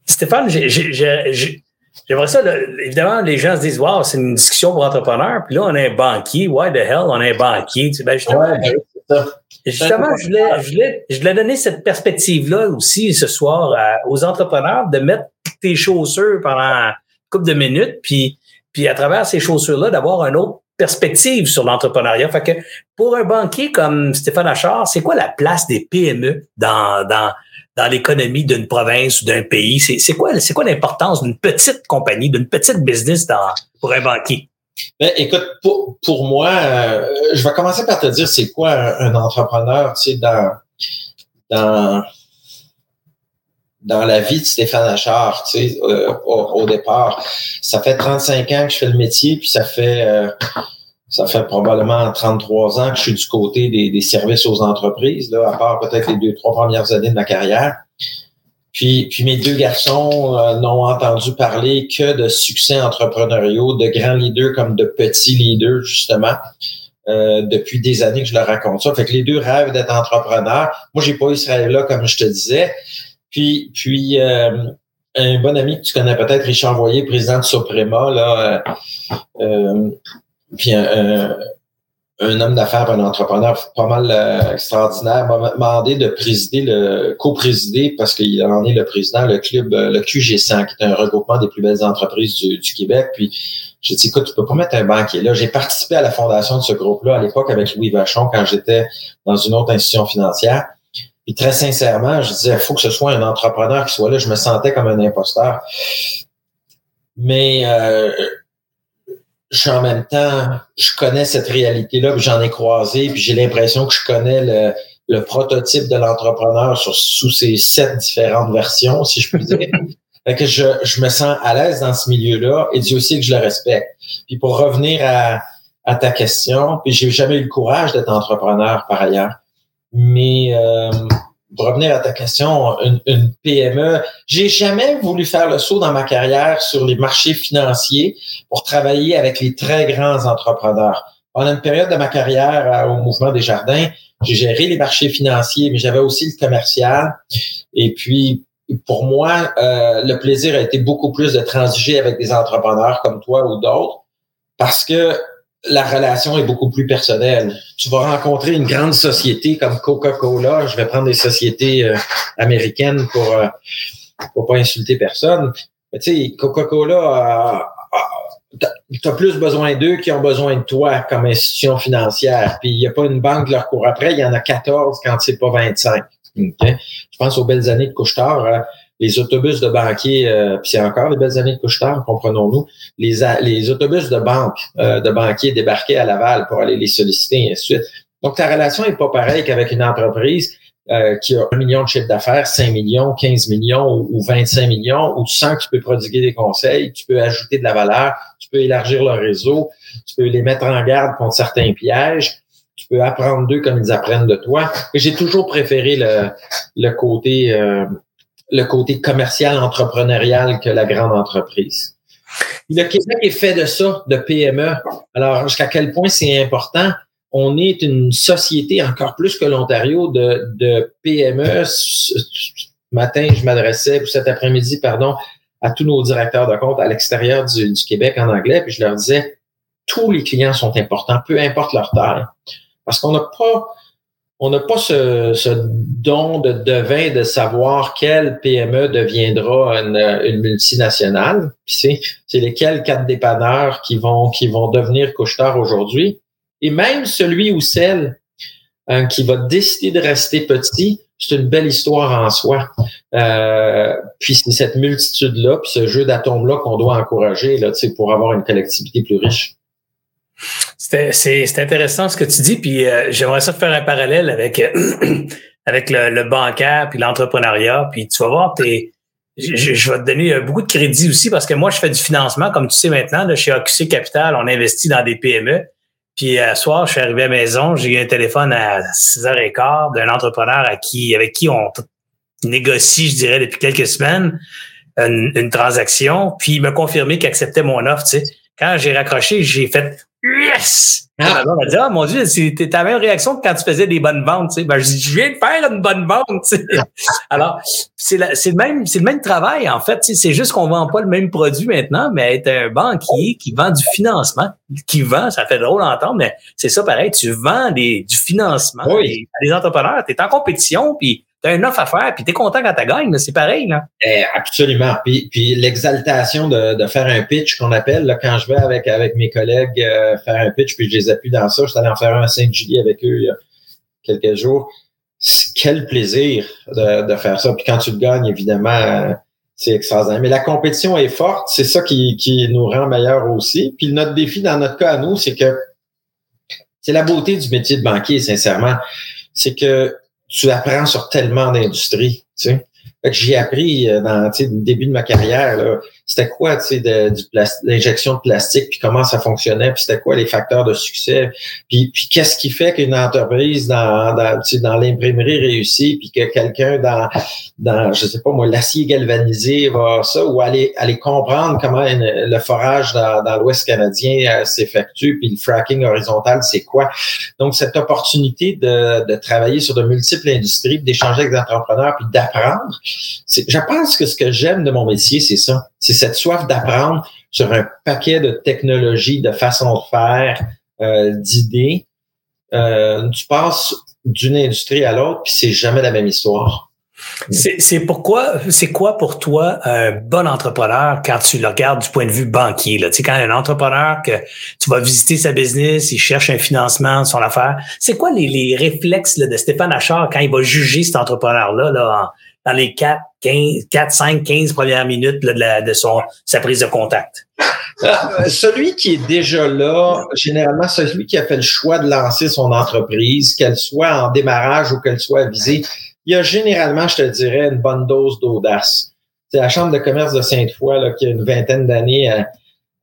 Stéphane, j'aimerais ça, évidemment, les gens se disent, wow, c'est une discussion pour entrepreneurs, puis là, on est un banquier, why the hell, on est un banquier, tu sais, ben, justement, ouais, Justement, je voulais, je, voulais, je voulais donner cette perspective-là aussi ce soir aux entrepreneurs de mettre tes chaussures pendant une couple de minutes, puis, puis à travers ces chaussures-là, d'avoir une autre perspective sur l'entrepreneuriat. Fait que pour un banquier comme Stéphane Achard, c'est quoi la place des PME dans, dans, dans l'économie d'une province ou d'un pays? C'est quoi, c'est quoi l'importance d'une petite compagnie, d'une petite business dans, pour un banquier? Ben, écoute, pour, pour moi, euh, je vais commencer par te dire c'est quoi un, entrepreneur, dans, dans, dans la vie de Stéphane Achard, tu sais, euh, au, départ. Ça fait 35 ans que je fais le métier, puis ça fait euh, ça fait probablement 33 ans que je suis du côté des, des services aux entreprises, là, à part peut-être les deux, trois premières années de ma carrière. Puis, puis mes deux garçons euh, n'ont entendu parler que de succès entrepreneuriaux, de grands leaders comme de petits leaders, justement. Euh, depuis des années que je leur raconte ça. Fait que les deux rêvent d'être entrepreneurs. Moi, j'ai pas eu ce rêve-là, comme je te disais. Puis, puis euh, un bon ami que tu connais peut-être, Richard Voyer, président de Suprema, là, euh, puis un, un homme d'affaires, un entrepreneur pas mal euh, extraordinaire, m'a demandé de présider le co-présider parce qu'il en est le président, le club, euh, le QG100, qui est un regroupement des plus belles entreprises du, Québec. Puis j'ai dit, écoute, tu peux pas mettre un banquier là. J'ai participé à la fondation de ce groupe-là à l'époque avec Louis Vachon quand j'étais dans une autre institution financière. Puis très sincèrement, je disais, il faut que ce soit un entrepreneur qui soit là. Je me sentais comme un imposteur. Mais euh, je en même temps, je connais cette réalité-là, puis j'en ai croisé, puis j'ai l'impression que je connais le, le prototype de l'entrepreneur sous ces sept différentes versions, si je puis dire. *laughs* fait que je, je me sens à l'aise dans ce milieu-là et Dieu aussi que je le respecte. Puis pour revenir à, à ta question, puis j'ai jamais eu le courage d'être entrepreneur par ailleurs, mais euh, pour revenir à ta question, une, une PME, j'ai jamais voulu faire le saut dans ma carrière sur les marchés financiers pour travailler avec les très grands entrepreneurs. Pendant une période de ma carrière euh, au Mouvement des Jardins, j'ai géré les marchés financiers, mais j'avais aussi le commercial. Et puis, pour moi, euh, le plaisir a été beaucoup plus de transiger avec des entrepreneurs comme toi ou d'autres, parce que la relation est beaucoup plus personnelle. Tu vas rencontrer une grande société comme Coca-Cola. Je vais prendre des sociétés euh, américaines pour euh, pour pas insulter personne. Tu sais, Coca-Cola, tu as plus besoin d'eux qui ont besoin de toi comme institution financière. Puis il n'y a pas une banque qui leur court après, il y en a 14 quand c'est pas 25. Je pense aux belles années de Couchetard. Les autobus de banquiers, euh, puis c'est encore les belles années de couche comprenons-nous, les, les autobus de banque, euh, de banquiers débarquaient à Laval pour aller les solliciter, et ainsi de suite. Donc, ta relation est pas pareille qu'avec une entreprise euh, qui a un million de chiffre d'affaires, 5 millions, 15 millions ou, 25 millions, où tu sens que tu peux prodiguer des conseils, tu peux ajouter de la valeur, tu peux élargir leur réseau, tu peux les mettre en garde contre certains pièges, tu peux apprendre d'eux comme ils apprennent de toi. J'ai toujours préféré le, le côté euh, le côté commercial, entrepreneurial que la grande entreprise. Le Québec est fait de ça, de PME. Alors, jusqu'à quel point c'est important? On est une société encore plus que l'Ontario de, de PME. Ce matin, je m'adressais, ou cet après-midi, pardon, à tous nos directeurs de compte à l'extérieur du, du Québec en anglais, puis je leur disais, tous les clients sont importants, peu importe leur taille. Parce qu'on n'a pas on n'a pas ce, ce, don de devin de savoir quelle PME deviendra une, une multinationale. c'est, lesquels quatre dépanneurs qui vont qui vont devenir couche aujourd'hui. Et même celui ou celle hein, qui va décider de rester petit, c'est une belle histoire en soi. Euh, puis c'est cette multitude-là, puis ce jeu d'atomes-là qu'on doit encourager là, pour avoir une collectivité plus riche. C'est intéressant ce que tu dis, puis euh, j'aimerais ça faire un parallèle avec, euh, *clears throat* avec le, le, bancaire puis l'entrepreneuriat. Puis tu vas voir, t'es, je, je, vais te donner euh, beaucoup de crédit aussi parce que moi, je fais du financement, comme tu sais maintenant, là, chez AQC Capital, on investit dans des PME. Puis à soir, je suis arrivé à la maison, j'ai eu un téléphone à 6h15 d'un entrepreneur à qui, avec qui on négocie, je dirais, depuis quelques semaines, une, une transaction, puis il m'a confirmé qu'il acceptait mon offre. Tu sais. Quand j'ai raccroché, j'ai fait Yes! Ah. On dit, oh mon Dieu, c'était la même réaction que quand tu faisais des bonnes ventes. Tu sais. ben, je, je viens de faire une bonne vente. Tu sais. *laughs* Alors, c'est le même, c'est le même travail, en fait. Tu sais. C'est juste qu'on vend pas le même produit maintenant, mais être un banquier qui vend du financement, qui vend, ça fait drôle d'entendre, mais c'est ça pareil, tu vends des, du financement oui. à des entrepreneurs, tu es en compétition, puis tu as une offre à faire, puis tu es content quand tu gagnes, c'est pareil. Là. Eh, absolument. Puis, puis l'exaltation de, de, faire un pitch qu'on appelle, là, quand je vais avec, avec mes collègues euh, faire un pitch, puis je les appuie dans ça, je suis allé en faire un à Saint-Julie avec eux il y a quelques jours. quel plaisir de, de, faire ça. Puis quand tu le gagnes, évidemment, c'est extraordinaire. Mais la compétition est forte, c'est ça qui, qui nous rend meilleurs aussi. Puis notre défi dans notre cas à nous, c'est que c'est la beauté du métier de banquier, sincèrement. C'est que tu apprends sur tellement d'industries. Tu sais. J'ai appris euh, dans le début de ma carrière, c'était quoi tu sais, l'injection de plastique, puis comment ça fonctionnait, puis c'était quoi les facteurs de succès, puis, puis qu'est-ce qui fait qu'une entreprise dans, dans, dans l'imprimerie réussit, puis que quelqu'un dans, dans, je sais pas moi, l'acier galvanisé va ça, ou aller, aller comprendre comment le forage dans, dans l'Ouest canadien euh, s'effectue, puis le fracking horizontal, c'est quoi. Donc, cette opportunité de, de travailler sur de multiples industries, d'échanger avec des entrepreneurs, puis d'apprendre, je pense que ce que j'aime de mon métier, c'est ça. C'est cette soif d'apprendre sur un paquet de technologies, de façons de faire, euh, d'idées. Euh, tu passes d'une industrie à l'autre, puis c'est jamais la même histoire. C'est pourquoi, c'est quoi pour toi un bon entrepreneur quand tu le regardes du point de vue banquier? Là? Tu sais, quand un entrepreneur que tu vas visiter sa business, il cherche un financement, son affaire, c'est quoi les, les réflexes de Stéphane Achard quand il va juger cet entrepreneur-là là, dans les 4, 15, 4, 5, 15 premières minutes de, de son, sa prise de contact? Euh, celui qui est déjà là, généralement, celui qui a fait le choix de lancer son entreprise, qu'elle soit en démarrage ou qu'elle soit avisée, il y a généralement, je te dirais, une bonne dose d'audace. C'est la Chambre de commerce de Sainte-Foy, qui a une vingtaine d'années, euh,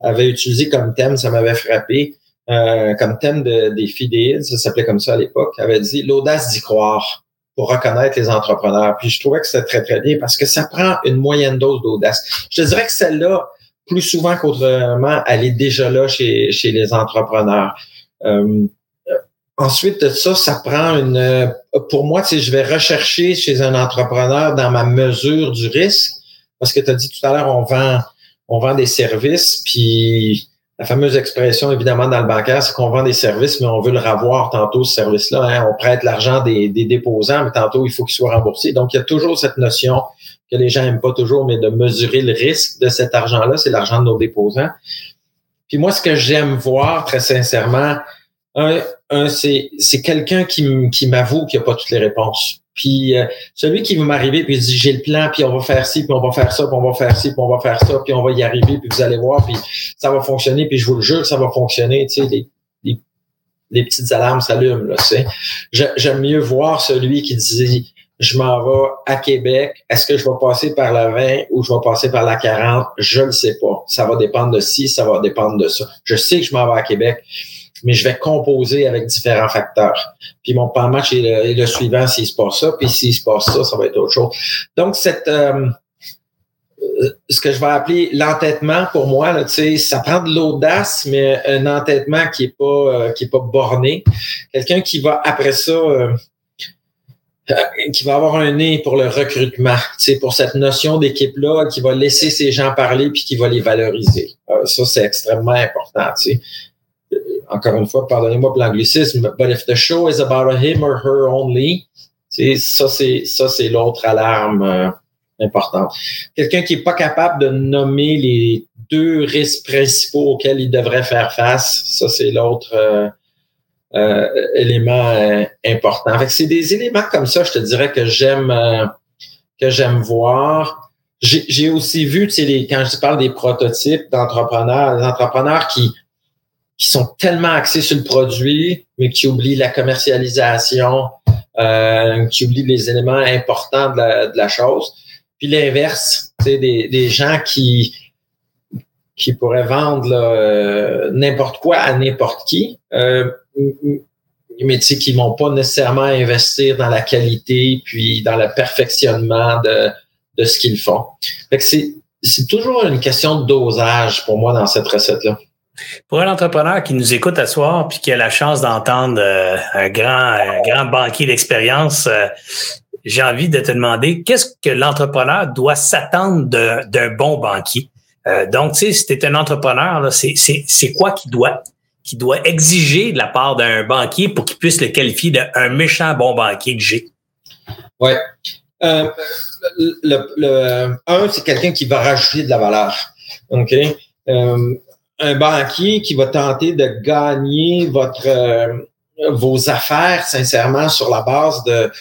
avait utilisé comme thème, ça m'avait frappé, euh, comme thème de, des fidèles, ça s'appelait comme ça à l'époque, avait dit l'audace d'y croire pour reconnaître les entrepreneurs. Puis je trouvais que c'était très, très bien parce que ça prend une moyenne dose d'audace. Je te dirais que celle-là, plus souvent qu'autrement, elle est déjà là chez, chez les entrepreneurs. Euh, ensuite de ça, ça prend une... Pour moi, tu je vais rechercher chez un entrepreneur dans ma mesure du risque parce que tu as dit tout à l'heure, on vend, on vend des services, puis la fameuse expression, évidemment, dans le bancaire, c'est qu'on vend des services, mais on veut le revoir tantôt, ce service-là. Hein. On prête l'argent des, déposants, mais tantôt, il faut qu'il soit remboursé. Donc, il y a toujours cette notion que les gens n'aiment pas toujours, mais de mesurer le risque de cet argent-là. C'est l'argent de nos déposants. Puis moi, ce que j'aime voir, très sincèrement, un c'est quelqu'un qui, qui m'avoue qu'il n'y a pas toutes les réponses. Puis euh, celui qui va m'arriver puis dit j'ai le plan puis on va faire ci puis on va faire ça puis on va faire ci puis on va faire ça puis on va y arriver puis vous allez voir puis ça va fonctionner puis je vous le jure ça va fonctionner tu sais les, les, petites alarmes s'allument là tu sais. J'aime mieux voir celui qui dit je m'en vais à Québec est-ce que je vais passer par la 20 ou je vais passer par la 40 je ne sais pas. Ça va dépendre de ci ça va dépendre de ça. Je sais que je m'en vais à Québec mais je vais composer avec différents facteurs. Puis mon plan match est le, suivant s'il se passe ça, puis s'il se passe ça, ça va être autre chose. Donc, cette euh, euh, ce que je vais appeler l'entêtement pour moi, là, ça prend de l'audace, mais un entêtement qui est pas euh, qui est pas borné. Quelqu'un qui va après ça qui va avoir un nez pour le recrutement, pour cette notion d'équipe-là, qui va laisser ces gens parler puis qui va les valoriser. ça, c'est extrêmement important. sais encore une fois, pardonnez-moi pour l'anglicisme, but if the show is about him or her only, ça c'est ça c'est l'autre alarme euh, importante. Quelqu'un qui est pas capable de nommer les deux risques principaux auxquels il devrait faire face, ça c'est l'autre euh, euh, élément important. c'est des éléments comme ça, je te dirais que j'aime que j'aime voir. J'ai aussi vu, tu sais, quand je parle des prototypes d'entrepreneurs, des entrepreneurs qui qui sont tellement axés sur le produit, mais qui oublient la commercialisation, euh, qui oublient les éléments importants de la, de la chose. Puis l'inverse, des, des gens qui qui pourraient vendre euh, n'importe quoi à n'importe qui, euh, mais qui vont pas nécessairement investir dans la qualité puis dans le perfectionnement de, de ce qu'ils font. Fait que c'est, c'est toujours une question de dosage pour moi dans cette recette-là. Pour un entrepreneur qui nous écoute à soir puis qui a la chance d'entendre euh, un grand grand banquier d'expérience, euh, j'ai envie de te demander qu'est-ce que l'entrepreneur doit s'attendre d'un bon banquier? Euh, donc, tu sais, si tu es un entrepreneur, c'est quoi qu'il doit qui doit exiger de la part d'un banquier pour qu'il puisse le qualifier d'un méchant bon banquier que j'ai? Oui. le, un, c'est quelqu'un qui va rajouter de la valeur. OK? Un banquier qui va tenter de gagner votre euh, vos affaires, sincèrement, sur la base de,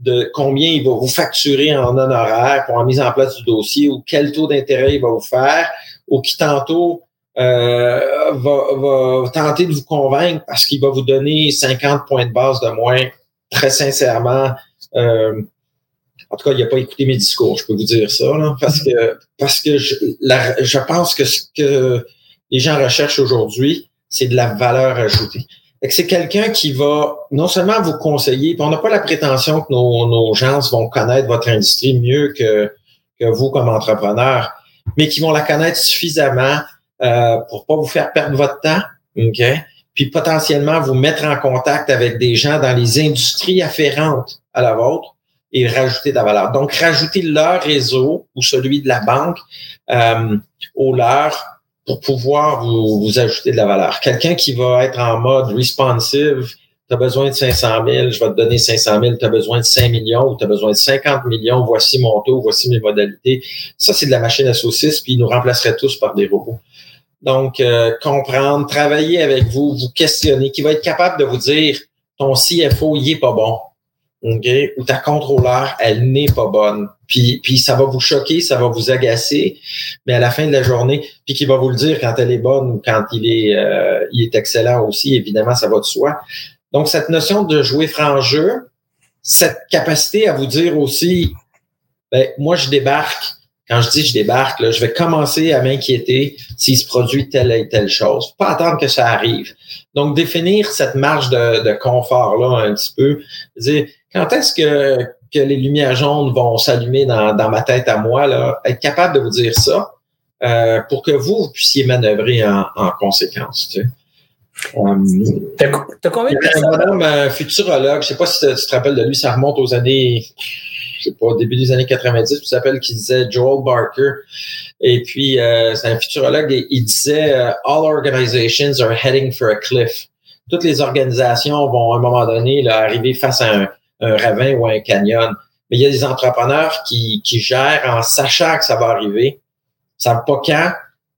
de combien il va vous facturer en honoraires pour la mise en place du dossier ou quel taux d'intérêt il va vous faire ou qui tantôt euh, va, va, tenter de vous convaincre parce qu'il va vous donner 50 points de base de moins, très sincèrement. Euh, en tout cas, il n'a pas écouté mes discours, je peux vous dire ça, là, parce que parce que je, je pense que ce que les gens recherchent aujourd'hui, c'est de la valeur ajoutée. C'est quelqu'un qui va non seulement vous conseiller, puis on n'a pas la prétention que nos, nos gens vont connaître votre industrie mieux que, que vous comme entrepreneur, mais qui vont la connaître suffisamment euh, pour pas vous faire perdre votre temps, ok? Puis potentiellement vous mettre en contact avec des gens dans les industries afférentes à la vôtre et rajouter de la valeur. Donc, rajouter leur réseau ou celui de la banque euh, au leur pour pouvoir vous, ajouter de la valeur. Quelqu'un qui va être en mode responsive, tu as besoin de 500 000, je vais te donner 500 000, tu as besoin de 5 millions ou tu as besoin de 50 millions, voici mon taux, voici mes modalités. Ça, c'est de la machine à saucisses, puis ils nous remplaceraient tous par des robots. Donc, euh, comprendre, travailler avec vous, vous questionner, qui va être capable de vous dire ton CFO, il est pas bon. Okay? Ou ta contrôleur, elle n'est pas bonne. Puis, puis ça va vous choquer, ça va vous agacer, mais à la fin de la journée, puis qui va vous le dire quand elle est bonne ou quand il est, euh, il est excellent aussi, évidemment, ça va de soi. Donc, cette notion de jouer franc jeu, cette capacité à vous dire aussi, ben, moi, je débarque, quand je dis je débarque, là, je vais commencer à m'inquiéter s'il se produit telle et telle chose. Pas attendre que ça arrive. Donc, définir cette marge de, confort-là un petit peu. Quand est-ce que, que les lumières jaunes vont s'allumer dans, dans ma tête à moi, là, être capable de vous dire ça euh, pour que vous, puissiez manœuvrer en, en conséquence. Tu sais. Euh, T'as combien de personnes? Un futurologue, je sais pas si tu te rappelles de lui, ça remonte aux années je sais pas, début des années 90, qui s'appelle, qui disait Joel Barker. Et puis, euh, c'est un futurologue et il disait euh, All organizations are heading for a cliff. Toutes les organisations vont à un moment donné là, arriver face à un, ravin ou un canyon. Mais il y a des entrepreneurs qui, qui gèrent en sachant que ça va arriver. Ils savent pas quand,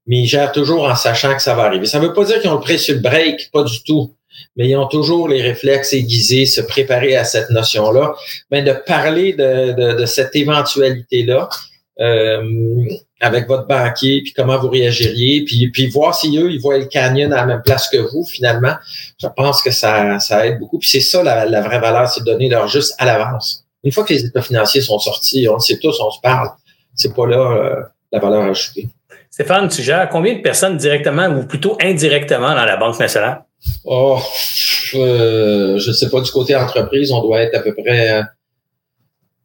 mais ils gèrent toujours en sachant que ça va arriver. Ça ne veut pas dire qu'ils ont le prêt sur le break, pas du tout mais ils ont toujours les réflexes aiguisés, se préparer à cette notion-là, mais de parler de, de, cette éventualité-là euh, avec votre banquier, puis comment vous réagiriez, puis, puis voir si eux, ils voient le canyon à la même place que vous, finalement, je pense que ça, ça aide beaucoup. Puis c'est ça la, la vraie valeur, c'est de donner leur juste à l'avance. Une fois que les états financiers sont sortis, on le sait tous, on se parle. C'est pas là euh, la valeur ajoutée. Stéphane, tu gères combien de personnes directement ou plutôt indirectement dans la Banque nationale? Oh, euh, je ne sais pas, du côté entreprise, on doit être à peu près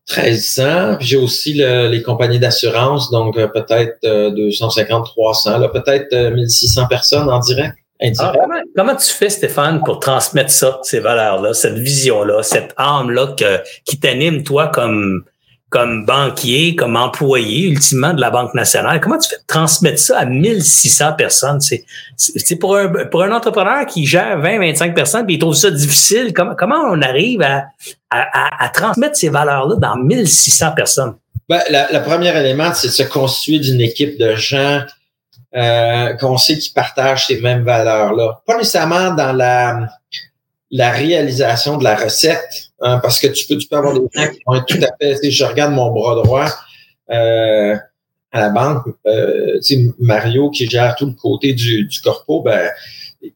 13 ans. J'ai aussi les compagnies d'assurance, donc euh, peut-être 250, 300, là, peut-être 1600 personnes en direct. Ah, comment, tu fais, Stéphane, pour transmettre ça, ces valeurs-là, cette vision-là, cette âme-là qui t'anime, toi, comme comme banquier, comme employé ultimement de la Banque nationale. Comment tu fais transmettre ça à 1600 personnes? C'est, pour, un, pour un entrepreneur qui gère 20, 25 personnes puis il trouve ça difficile. Comment, comment on arrive à, à, à transmettre ces valeurs-là dans 1600 personnes? Ben, la, la élément, c'est de se constituer d'une équipe de gens euh, qu'on sait qui partagent ces mêmes valeurs-là. Pas nécessairement dans la, la réalisation de la recette, Hein, parce que tu peux, tu peux avoir des gens qui vont être tout à fait. Je regarde mon bras droit euh, à la banque, euh, Mario qui gère tout le côté du, du corpo, ben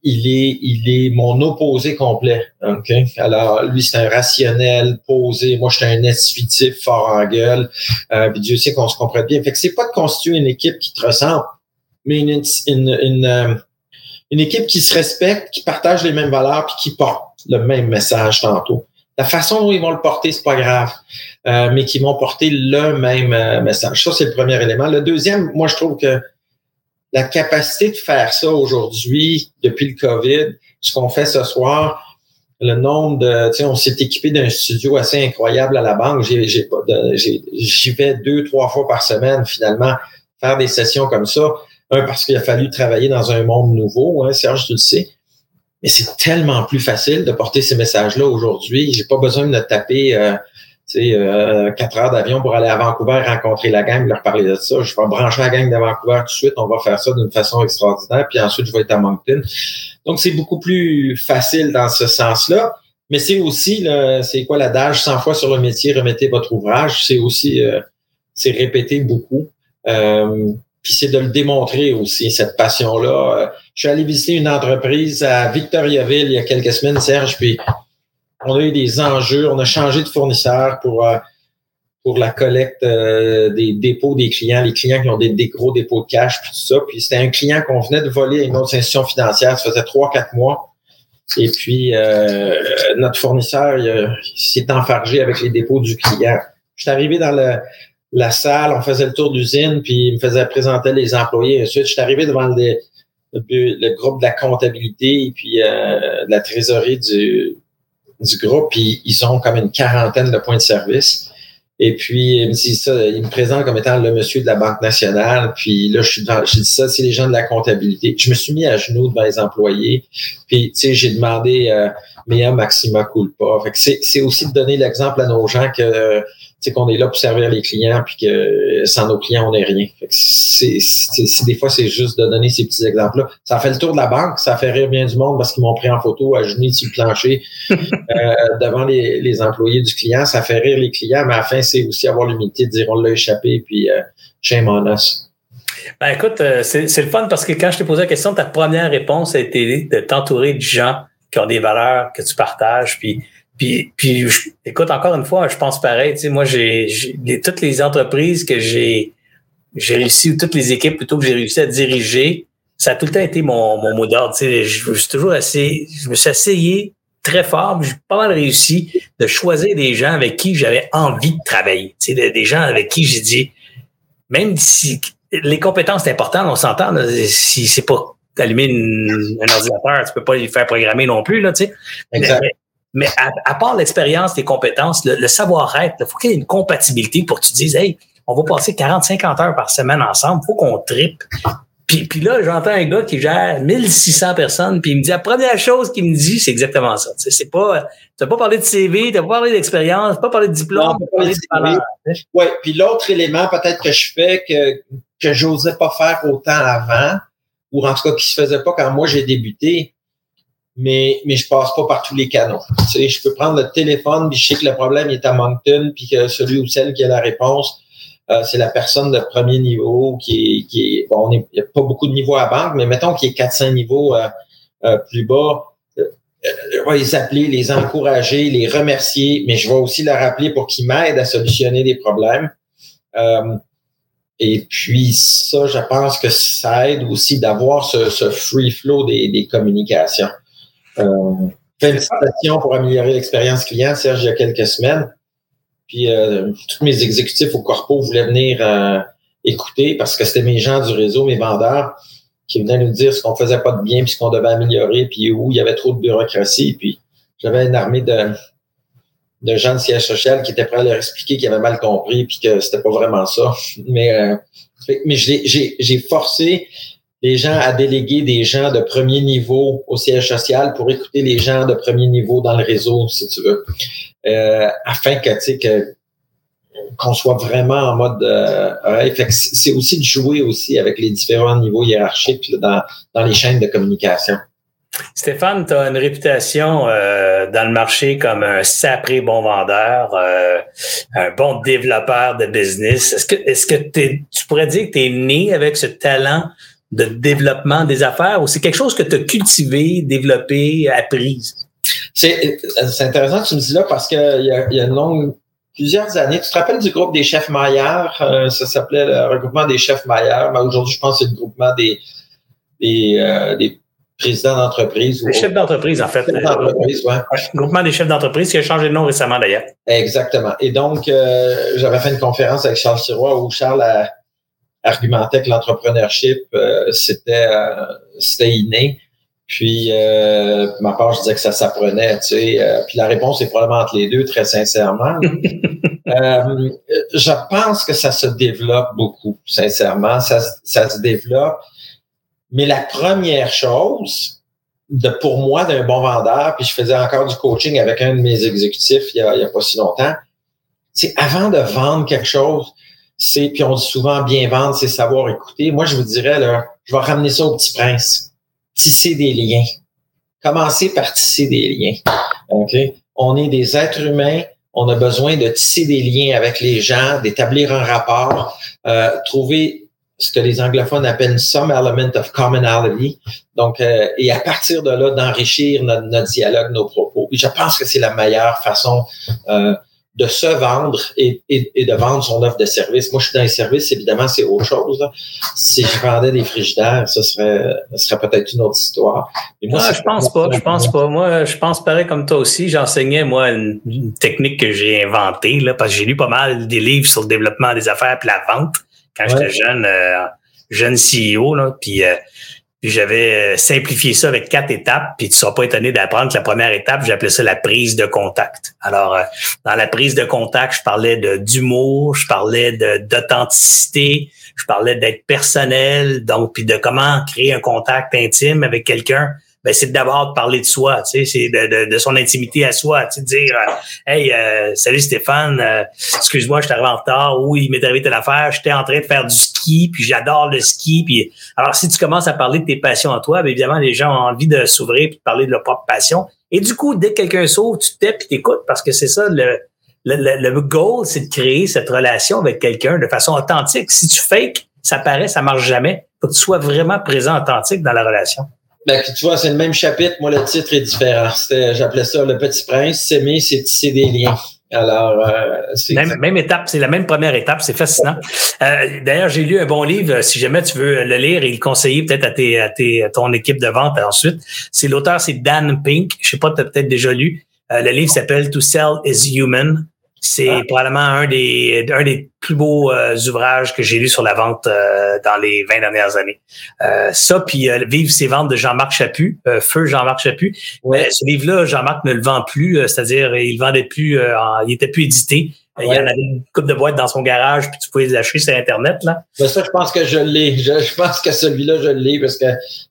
il est, il est mon opposé complet. ok? Alors, lui, c'est un rationnel, posé. Moi, je suis un intuitif, fort en gueule. Euh, puis Dieu sait qu'on se comprend bien. Fait que c'est pas de constituer une équipe qui te ressemble, mais une, une, une, euh, une équipe qui se respecte, qui partage les mêmes valeurs, puis qui porte le même message tantôt. La façon dont ils vont le porter, c'est pas grave, euh, mais qu'ils vont porter le même euh, message. Ça, c'est le premier élément. Le deuxième, moi, je trouve que la capacité de faire ça aujourd'hui, depuis le COVID, ce qu'on fait ce soir, le nombre de, tu sais, on s'est équipé d'un studio assez incroyable à la banque. J'y vais deux, trois fois par semaine finalement faire des sessions comme ça. Un parce qu'il a fallu travailler dans un monde nouveau, hein, Serge, tu le sais. Mais c'est tellement plus facile de porter ces messages-là aujourd'hui. J'ai pas besoin de taper euh, euh, quatre heures d'avion pour aller à Vancouver rencontrer la gang, leur parler de ça. Je vais brancher la gang de Vancouver tout de suite. On va faire ça d'une façon extraordinaire. Puis ensuite, je vais être à Moncton. Donc, c'est beaucoup plus facile dans ce sens-là. Mais c'est aussi, c'est quoi l'adage? 100 fois sur le métier, remettez votre ouvrage. C'est aussi, euh, c'est répéter beaucoup. Euh, puis c'est de le démontrer aussi, cette passion-là. Euh, je suis allé visiter une entreprise à Victoriaville il y a quelques semaines, Serge, puis on a eu des enjeux. On a changé de fournisseur pour, euh, pour la collecte euh, des dépôts des clients, les clients qui ont des, gros dépôts de cash, puis tout ça. Puis c'était un client qu'on venait de voler à une autre institution financière. Ça faisait trois, quatre mois. Et puis, notre fournisseur s'est enfargé avec les dépôts du client. Je suis arrivé dans le, la salle, on faisait le tour d'usine, puis il me faisait présenter les employés. Ensuite, je suis arrivé devant le, groupe de la comptabilité, puis euh, de la trésorerie du, du groupe, puis ils ont comme une quarantaine de points de service. Et puis, il me dit ça, il me présente comme étant le monsieur de la Banque nationale. Puis là, je suis dans, ça, c'est les gens de la comptabilité. Je me suis mis à genoux devant les employés. Puis, tu sais, j'ai demandé euh, Mea Maxima Culpa. Fait que c'est, c'est aussi de donner l'exemple à nos gens que c'est qu'on est là pour servir les clients, puis que sans nos clients, on n'est rien. c'est, des fois, c'est juste de donner ces petits exemples-là. Ça fait le tour de la banque, ça fait rire bien du monde parce qu'ils m'ont pris en photo à genoux sur le plancher *laughs* euh, devant les, employés du client. Ça fait rire les clients, mais à la fin, c'est aussi avoir l'humilité de dire on l'a échappé, puis euh, shame on us. Ben écoute, euh, c'est, le fun parce que quand je t'ai posé la question, ta première réponse a été de t'entourer de gens qui ont des valeurs que tu partages, puis puis, puis écoute, encore une fois, je pense pareil. Tu sais, moi, j'ai, toutes les entreprises que j'ai j'ai réussi, ou toutes les équipes plutôt que j'ai réussi à diriger, ça a tout le temps été mon, mon mot d'ordre. Tu sais, je, suis toujours assez, je me suis essayé très fort, j'ai pas mal réussi de choisir des gens avec qui j'avais envie de travailler. Tu sais, des gens avec qui j'ai dit, même si les compétences c'est important, on s'entend, si c'est pas allumer un ordinateur, tu peux pas les faire programmer non plus, là, tu sais. Mais à, part l'expérience, les compétences, le, savoir-être, il faut qu'il y ait une compatibilité pour que tu dises, hey, on va passer 40-50 heures par semaine ensemble, faut qu'on tripe. Puis, puis là, j'entends un gars qui gère 1600 personnes, puis il me dit, la première chose qu'il me dit, c'est exactement ça. C'est pas, tu n'as pas parlé de CV, tu n'as pas parlé d'expérience, pas parlé de diplôme, pas parlé de Oui, puis l'autre élément peut-être que je fais que, que j'osais pas faire autant avant, ou en tout cas qui se faisait pas quand moi j'ai débuté, mais, mais je passe pas par tous les canaux. Tu sais, je peux prendre le téléphone, puis je sais que le problème est à Moncton, puis que celui ou celle qui a la réponse, euh, c'est la personne de premier niveau qui est, qui est bon, il n'y a pas beaucoup de niveaux à banque, mais mettons qu'il y ait 400 niveaux euh, euh, plus bas. je vais les appeler, les encourager, les remercier, mais je vais aussi leur rappeler pour qu'ils m'aident à solutionner des problèmes. et puis ça, je pense que ça aide aussi d'avoir ce, ce free flow des, des communications. Euh, félicitations pour améliorer l'expérience client, Serge, il y a quelques semaines. Puis euh, tous mes exécutifs au corpo voulaient venir euh, écouter parce que c'était mes gens du réseau, mes vendeurs, qui venaient nous dire ce qu'on faisait pas de bien, puis ce qu'on devait améliorer, puis où il y avait trop de bureaucratie. Puis j'avais une armée de, de gens de siège social qui étaient prêts à leur expliquer qu'ils avaient mal compris, puis que c'était pas vraiment ça. *laughs* Mais, euh, mais j'ai forcé les gens à déléguer des gens de premier niveau au siège social pour écouter les gens de premier niveau dans le réseau, si tu veux, euh, afin que, tu que qu'on soit vraiment en mode euh, c'est aussi de jouer aussi avec les différents niveaux hiérarchiques dans, dans les chaînes de communication. Stéphane, tu as une réputation euh, dans le marché comme un sapré bon vendeur, un bon développeur de business. Est-ce que, est-ce que tu pourrais dire que tu es né avec ce talent de développement des affaires ou c'est quelque chose que tu as cultivé, développé, appris? C'est, intéressant que tu me dis là parce qu'il y a, y a une plusieurs années. Tu te rappelles du groupe des chefs Maillard? Euh, ça s'appelait le regroupement des chefs Maillard. Mais aujourd'hui, je pense que c'est le groupement des, des, euh, des présidents d'entreprise. Les chefs d'entreprise, en fait. Chefs d'entreprise, ouais. Groupement des chefs d'entreprise qui a changé de nom récemment d'ailleurs. Exactement. Et donc, euh, j'avais fait une conférence avec Charles Sirois où Charles a, argumentait que l'entrepreneurship, euh, c'était euh, c'était inné. Puis, euh, ma part, je disais que ça s'apprenait, tu sais. Euh, puis la réponse est probablement entre les deux, très sincèrement. *laughs* je pense que ça se développe beaucoup, sincèrement. Ça, ça se développe. Mais la première chose, de, pour moi, d'un bon vendeur, puis je faisais encore du coaching avec un de mes exécutifs il y a, il y a pas si longtemps, c'est avant de vendre quelque chose, c'est, puis on dit souvent bien vendre, c'est savoir écouter. Moi, je vous dirais, là, je vais ramener ça au petit prince. Tisser des liens. Commencer par tisser des liens. OK? On est des êtres humains. On a besoin de tisser des liens avec les gens, d'établir un rapport, euh, trouver ce que les anglophones appellent some element of commonality. Donc, euh, et à partir de là, d'enrichir notre, notre, dialogue, nos propos. Et je pense que c'est la meilleure façon euh, de se vendre et, et, et, de vendre son offre de service. Moi, je suis dans les services, évidemment, c'est autre chose. Là. Si je vendais des frigidaires, ce serait, ce serait peut-être une autre histoire. moi, ah, je pense pas, je pense pas. Moi, je pense pareil comme toi aussi. J'enseignais, moi, une, une, technique que j'ai inventée, là, parce que j'ai lu pas mal des livres sur le développement des affaires et la vente quand j'étais jeune, euh, jeune CEO, là, puis, euh, puis j'avais euh, simplifié ça avec quatre étapes, puis tu seras pas étonné d'apprendre que la première étape, j'appelais ça la prise de contact. Alors, dans la prise de contact, je parlais de d'humour, je parlais d'authenticité, je parlais d'être personnel, donc puis de comment créer un contact intime avec quelqu'un ben, c'est d'abord de parler de soi, tu sais, c'est de, de, son intimité à soi, tu sais, de dire euh, Hey, euh, salut Stéphane, euh, excuse-moi, je t'arrive en retard, ou il m'est arrivé telle affaire, j'étais en train de faire du ski, puis j'adore le ski, puis alors si tu commences à parler de tes passions en toi, bien évidemment, les gens ont envie de s'ouvrir puis de parler de leur propre passion. Et du coup, dès que quelqu'un s'ouvre, tu te puis t'écoutes parce que c'est ça le, le, le, le goal, c'est de créer cette relation avec quelqu'un de façon authentique. Si tu fake, ça paraît, ça marche jamais. Faut que tu sois vraiment présent, authentique dans la relation. Ben, tu vois, c'est le même chapitre. Moi, le titre est différent. J'appelais ça Le Petit Prince. S'aimer, c'est tisser des liens. Alors, euh, c'est même, même, étape, c'est la même première étape, c'est fascinant. Euh, D'ailleurs, j'ai lu un bon livre. Si jamais tu veux le lire et le conseiller peut-être à, tes, à, tes, à ton équipe de vente ensuite, c'est l'auteur, c'est Dan Pink. Je sais pas, tu as peut-être déjà lu. Euh, le livre s'appelle To Sell is Human. C'est ah. probablement un des, un des plus beaux euh, ouvrages que j'ai lu sur la vente euh, dans les 20 dernières années. Euh, ça, puis Vive ses ventes de Jean-Marc Chaput, Feu Jean-Marc Chaput. Ouais. ce livre-là, Jean-Marc ne le vend plus, c'est-à-dire il vendait plus, il était plus édité. Il y en avait une coupe de boîtes dans son garage, puis tu pouvais les acheter sur Internet. Là. Ben ça, je pense que je l'ai. Je, je, pense que celui-là, je l'ai parce que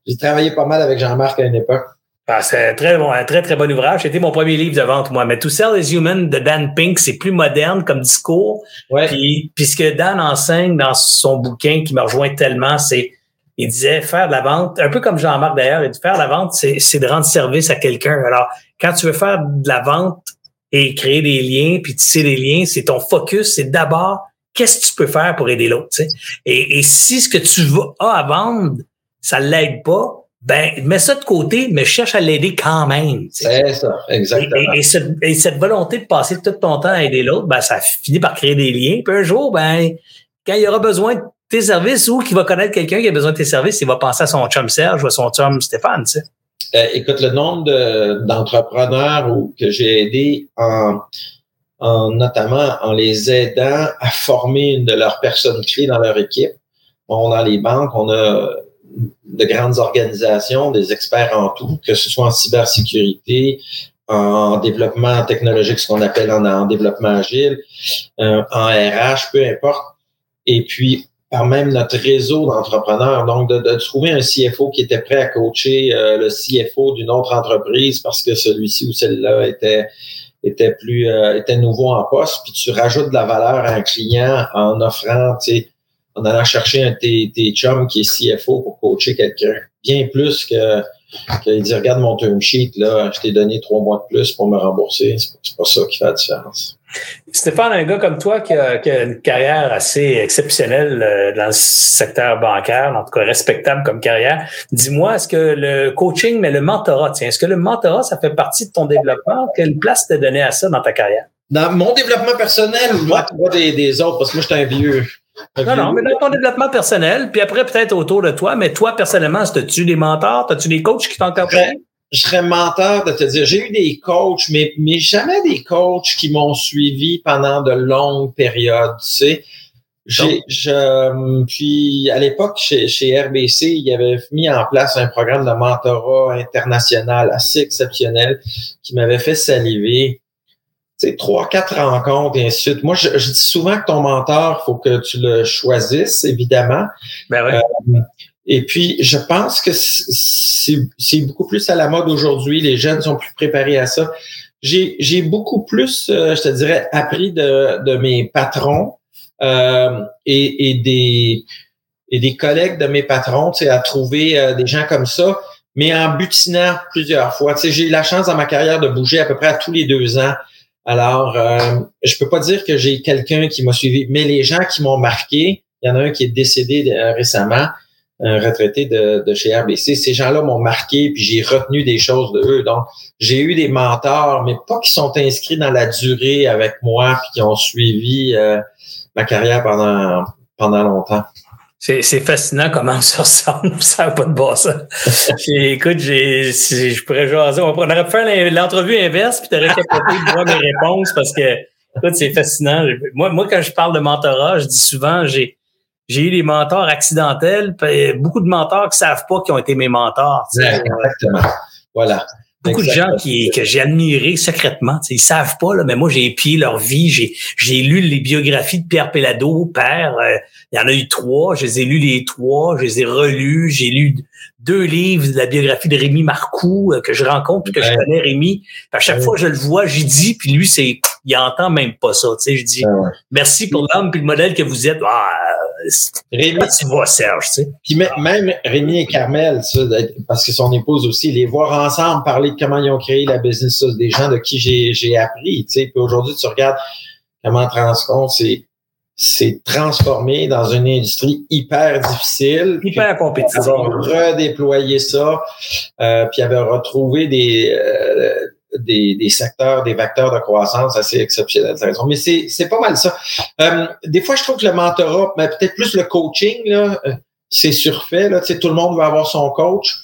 j'ai travaillé pas mal avec Jean-Marc à une époque. Ah, c'est un très bon, un très, très bon ouvrage. C'était mon premier livre de vente, moi. Mais To Sell is Human de Dan Pink, c'est plus moderne comme discours. Ouais. Puis, puis ce que Dan enseigne dans son bouquin qui me rejoint tellement, c'est, il disait faire de la vente, un peu comme Jean-Marc d'ailleurs, il dit faire de la vente, c'est, c'est de rendre service à quelqu'un. Alors, quand tu veux faire de la vente et créer des liens, puis tisser des liens, c'est ton focus, c'est d'abord qu'est-ce que tu peux faire pour aider l'autre. Tu sais? et, et si ce que tu as à vendre, ça l'aide pas, ben mets ça de côté, mais cherche à l'aider quand même. C'est ça, exactement. Et, et, cette, et, cette, volonté de passer tout ton temps à aider l'autre, ben ça finit par créer des liens. Puis un jour, ben quand il y aura besoin de tes services ou qu'il va connaître quelqu'un qui a besoin de tes services, il va penser à son chum Serge ou à son chum Stéphane. Tu sais. Euh, écoute, le nombre d'entrepreneurs que j'ai aidés en, en notamment en les aidant à former une de leurs personnes clés dans leur équipe. Bon, dans les banques, on a de grandes organisations, des experts en tout, que ce soit en cybersécurité, en développement technologique, ce qu'on appelle en, développement agile, euh, en RH, peu importe. Et puis, par même notre réseau d'entrepreneurs, donc de, trouver un CFO qui était prêt à coacher euh, le CFO d'une autre entreprise parce que celui-ci ou celle-là était plus euh, était nouveau en poste, puis tu rajoutes de la valeur à un client en offrant, tu sais, en allant chercher un tes, tes chums qui est CFO pour coacher quelqu'un. Bien plus que qu'il dit regarde mon term sheet, là, je t'ai donné trois mois de plus pour me rembourser. C'est pas ça qui fait la différence. Stéphane, un gars comme toi qui a, qui a une carrière assez exceptionnelle euh, dans le secteur bancaire, en tout cas respectable comme carrière, dis-moi, est-ce que le coaching, mais le mentorat, tiens, est-ce que le mentorat, ça fait partie de ton développement? Quelle place t'as donné à ça dans ta carrière? Dans mon développement personnel, moi, tu vois des, des autres, parce que moi, je suis un vieux. Non, non, mais dans ton développement personnel, puis après peut-être autour de toi, mais toi personnellement, as-tu des mentors, as-tu des coachs qui t'encadrent? Je serais menteur de te dire, j'ai eu des coachs, mais, mais jamais des coachs qui m'ont suivi pendant de longues périodes, tu sais. J'ai, je, puis à l'époque, chez, chez RBC, il y avait mis en place un programme de mentorat international assez exceptionnel qui m'avait fait saliver trois, quatre rencontres et ainsi de suite. Moi, je, dis souvent que ton mentor, faut que tu le choisisses, évidemment. Ben ouais. euh, et puis, je pense que c'est beaucoup plus à la mode aujourd'hui. Les jeunes sont plus préparés à ça. j'ai beaucoup plus, je te dirais, appris de, de mes patrons et, et des et des collègues de mes patrons, tu sais, à trouver des gens comme ça mais en butinant plusieurs fois. Tu sais, j'ai eu la chance dans ma carrière de bouger à peu près à tous les deux ans. Alors, euh, je peux pas dire que j'ai quelqu'un qui m'a suivi, mais les gens qui m'ont marqué, il y en a un qui est décédé euh, récemment, un retraité de, chez RBC. Ces gens-là m'ont marqué, puis j'ai retenu des choses de eux. Donc, j'ai eu des mentors, mais pas qui sont inscrits dans la durée avec moi, puis qui ont suivi euh, ma carrière pendant pendant longtemps. C'est fascinant comment ça ressemble, *laughs* ça n'a pas de bon sens. écoute, j'ai, je pourrais jaser. On aurait pu faire l'entrevue inverse, puis tu aurais capoté de voir mes réponses parce que, écoute, c'est fascinant. Moi, moi, quand je parle de mentorat, je dis souvent, j'ai, j'ai eu des mentors accidentels, beaucoup de mentors qui savent pas qu'ils ont été mes mentors. Exactement. Voilà beaucoup de gens qui, que j'ai admirés secrètement. Ils savent pas, là, mais moi, j'ai épié leur vie. J'ai, j'ai lu les biographies de Pierre Pellado, père. Euh, il y en a eu trois. Je les ai lus les trois. Je les ai relus. J'ai lu deux livres de la biographie de Rémi Marcoux euh, que je rencontre, que je connais Rémi. À chaque fois que je le vois, j'y dis, puis lui, c'est, il entend même pas ça. Tu sais, je dis, merci pour l'homme puis le modèle que vous êtes. Ah, Rémi, tu vois Serge, tu sais. Puis même Rémi et Carmel, parce que son épouse aussi, les voir ensemble parler de comment ils ont créé la business, des gens de qui j'ai appris, tu sais. Puis aujourd'hui, tu regardes comment Transcon s'est transformé dans une industrie hyper difficile. Hyper compétitive. redéployé ça, euh, puis avait retrouvé des, euh, des, des, secteurs, des vecteurs de croissance assez exceptionnels. Mais c'est, pas mal ça. Euh, des fois, je trouve que le mentorat, mais peut-être plus le coaching, là, euh, c'est surfait. Là, tout le monde va avoir son coach.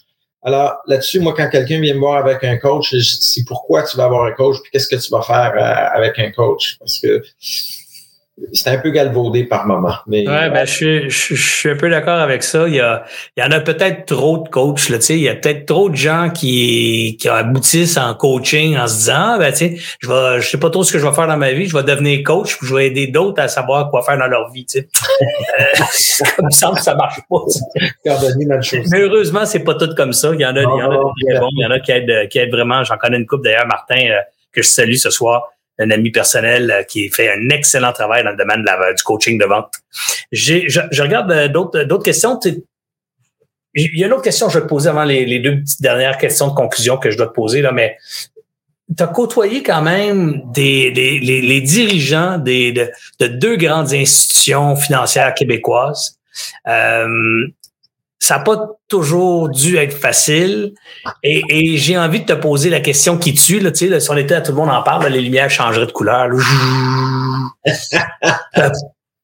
Alors là-dessus, moi, quand quelqu'un vient me voir avec un coach, je dis pourquoi tu vas avoir un coach, puis qu'est-ce que tu vas faire euh, avec un coach. Parce que c'est un peu galvaudé par moment. Mais, ouais, ben, je, je, suis un peu d'accord avec ça. Il y, a, il y en a peut-être trop de coachs. Là, il y a peut-être trop de gens qui, qui aboutissent en coaching en se disant ah, ben, je vais, je sais pas trop ce que je vais faire dans ma vie, je vais devenir coach, puis je vais aider d'autres à savoir quoi faire dans leur vie. euh, *laughs* comme ça, ça marche pas. Mais heureusement, c'est pas tout comme ça. Il y en a, il y en a très bons, il y en a qui aident, qui aident vraiment. J'en connais une couple d'ailleurs, Martin, euh, que je salue ce soir un ami personnel euh, qui fait un excellent travail dans le domaine du coaching de vente. Je, je, regarde euh, d'autres d'autres questions. Il y a une autre question que je vais te poser avant les, deux petites dernières questions de conclusion que je dois te poser, là, mais tu as côtoyé quand même des, des les, dirigeants des, de, de, deux grandes institutions financières québécoises. Euh, ça n'a pas toujours dû être facile. Et, et j'ai envie de te poser la question qui tue. Là, tu sais, si on était à tout le monde en parle, les lumières changeraient de couleur. *laughs*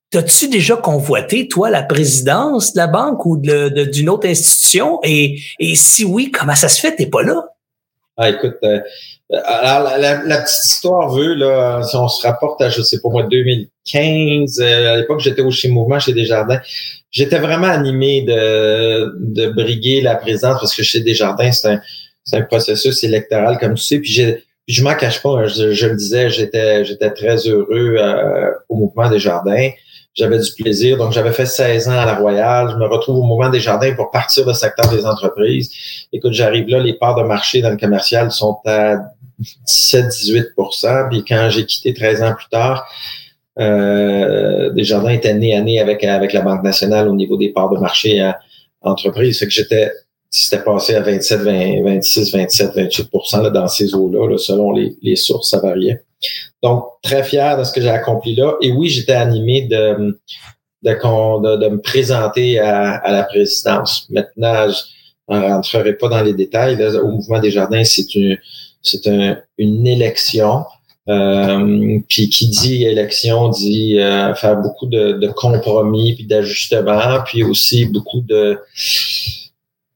T'as-tu déjà convoité, toi, la présidence de la banque ou d'une autre institution? Et, et si oui, comment ça se fait? T'es pas là? Ah, écoute, euh, alors, la, la, petite histoire veut, là, si on se rapporte à, je sais pas moi, 2015, euh, à l'époque, j'étais au chez Mouvement chez Desjardins j'étais vraiment animé de, de briguer la présidence parce que chez Desjardins, c'est un, c'est un processus électoral, comme tu sais. Puis, j'ai, puis je m'en cache pas, hein, je, je, le disais, j'étais, j'étais très heureux euh, au mouvement des Jardins. J'avais du plaisir. Donc, j'avais fait 16 ans à la Royale. Je me retrouve au mouvement des Jardins pour partir du secteur des entreprises. Écoute, j'arrive là, les parts de marché dans le commercial sont à 17-18% Puis quand j'ai quitté 13 ans plus tard, euh, Desjardins était né à nez avec, avec la Banque nationale au niveau des parts de marché à entreprise. Fait que j'étais c'était passé à 27, 20, 26, 27, 28 là, dans ces eaux-là, selon les, les, sources, ça variait. Donc, très fier de ce que j'ai accompli là. Et oui, j'étais animé de, de, de, me présenter à, à, la présidence. Maintenant, je ne rentrerai pas dans les détails. au Mouvement des Jardins, c'est une, c'est un, une élection. Euh, puis qui dit élection dit euh, faire beaucoup de, de compromis puis d'ajustements, puis aussi beaucoup de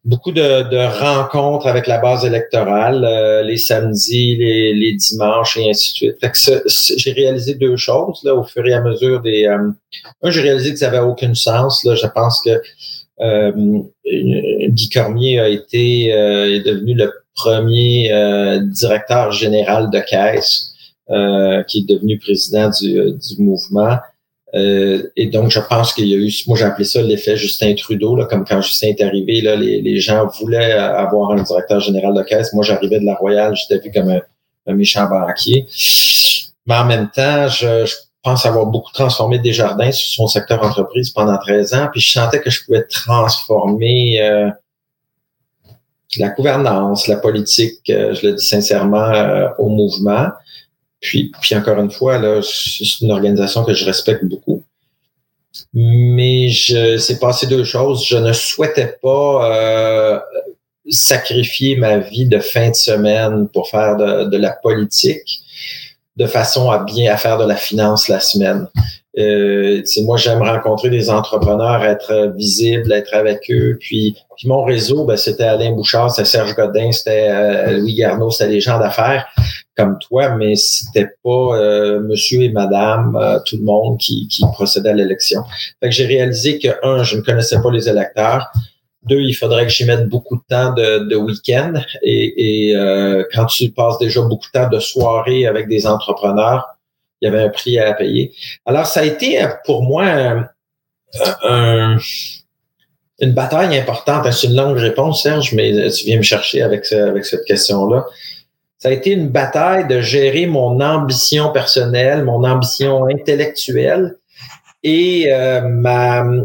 beaucoup de, de, rencontres avec la base électorale, euh, les samedis, les, les, dimanches et ainsi de suite. Fait que j'ai réalisé deux choses là au fur et à mesure des. Euh, un, j'ai réalisé que ça n'avait aucun sens. Là, je pense que Guy Cormier a été est devenu le premier directeur général de caisse euh, qui est devenu président du, euh, du mouvement. Euh, et donc, je pense qu'il y a eu, moi j'ai appelé ça l'effet Justin Trudeau, là, comme quand Justin est arrivé, là, les, les gens voulaient avoir un directeur général de caisse. Moi, j'arrivais de la Royale, j'étais vu comme un, un méchant banquier. Mais en même temps, je, je pense avoir beaucoup transformé Desjardins sur son secteur entreprise pendant 13 ans, puis je sentais que je pouvais transformer euh, la gouvernance, la politique, euh, je le dis sincèrement, euh, au mouvement. Puis, puis encore une fois, là, c'est une organisation que je respecte beaucoup. Mais je c'est passé deux choses. Je ne souhaitais pas sacrifier ma vie de fin de semaine pour faire de, de la politique de façon à bien à faire de la finance la semaine. Euh, moi, j'aime rencontrer des entrepreneurs, être visible, être avec eux. Puis, puis mon réseau, ben, c'était Alain Bouchard, c'était Serge Godin, c'était euh, Louis Garneau, c'était des gens d'affaires comme toi, mais c'était pas euh, monsieur et madame, euh, tout le monde qui, qui procédait à l'élection. Fait que j'ai réalisé que, un, je ne connaissais pas les électeurs. Deux, il faudrait que j'y mette beaucoup de temps de, de week-end. Et, et euh, quand tu passes déjà beaucoup de temps de soirée avec des entrepreneurs, il y avait un prix à payer. Alors, ça a été pour moi un, une bataille importante. C'est une longue réponse, Serge, mais tu viens me chercher avec, avec cette question-là. Ça a été une bataille de gérer mon ambition personnelle, mon ambition intellectuelle et euh, ma, euh,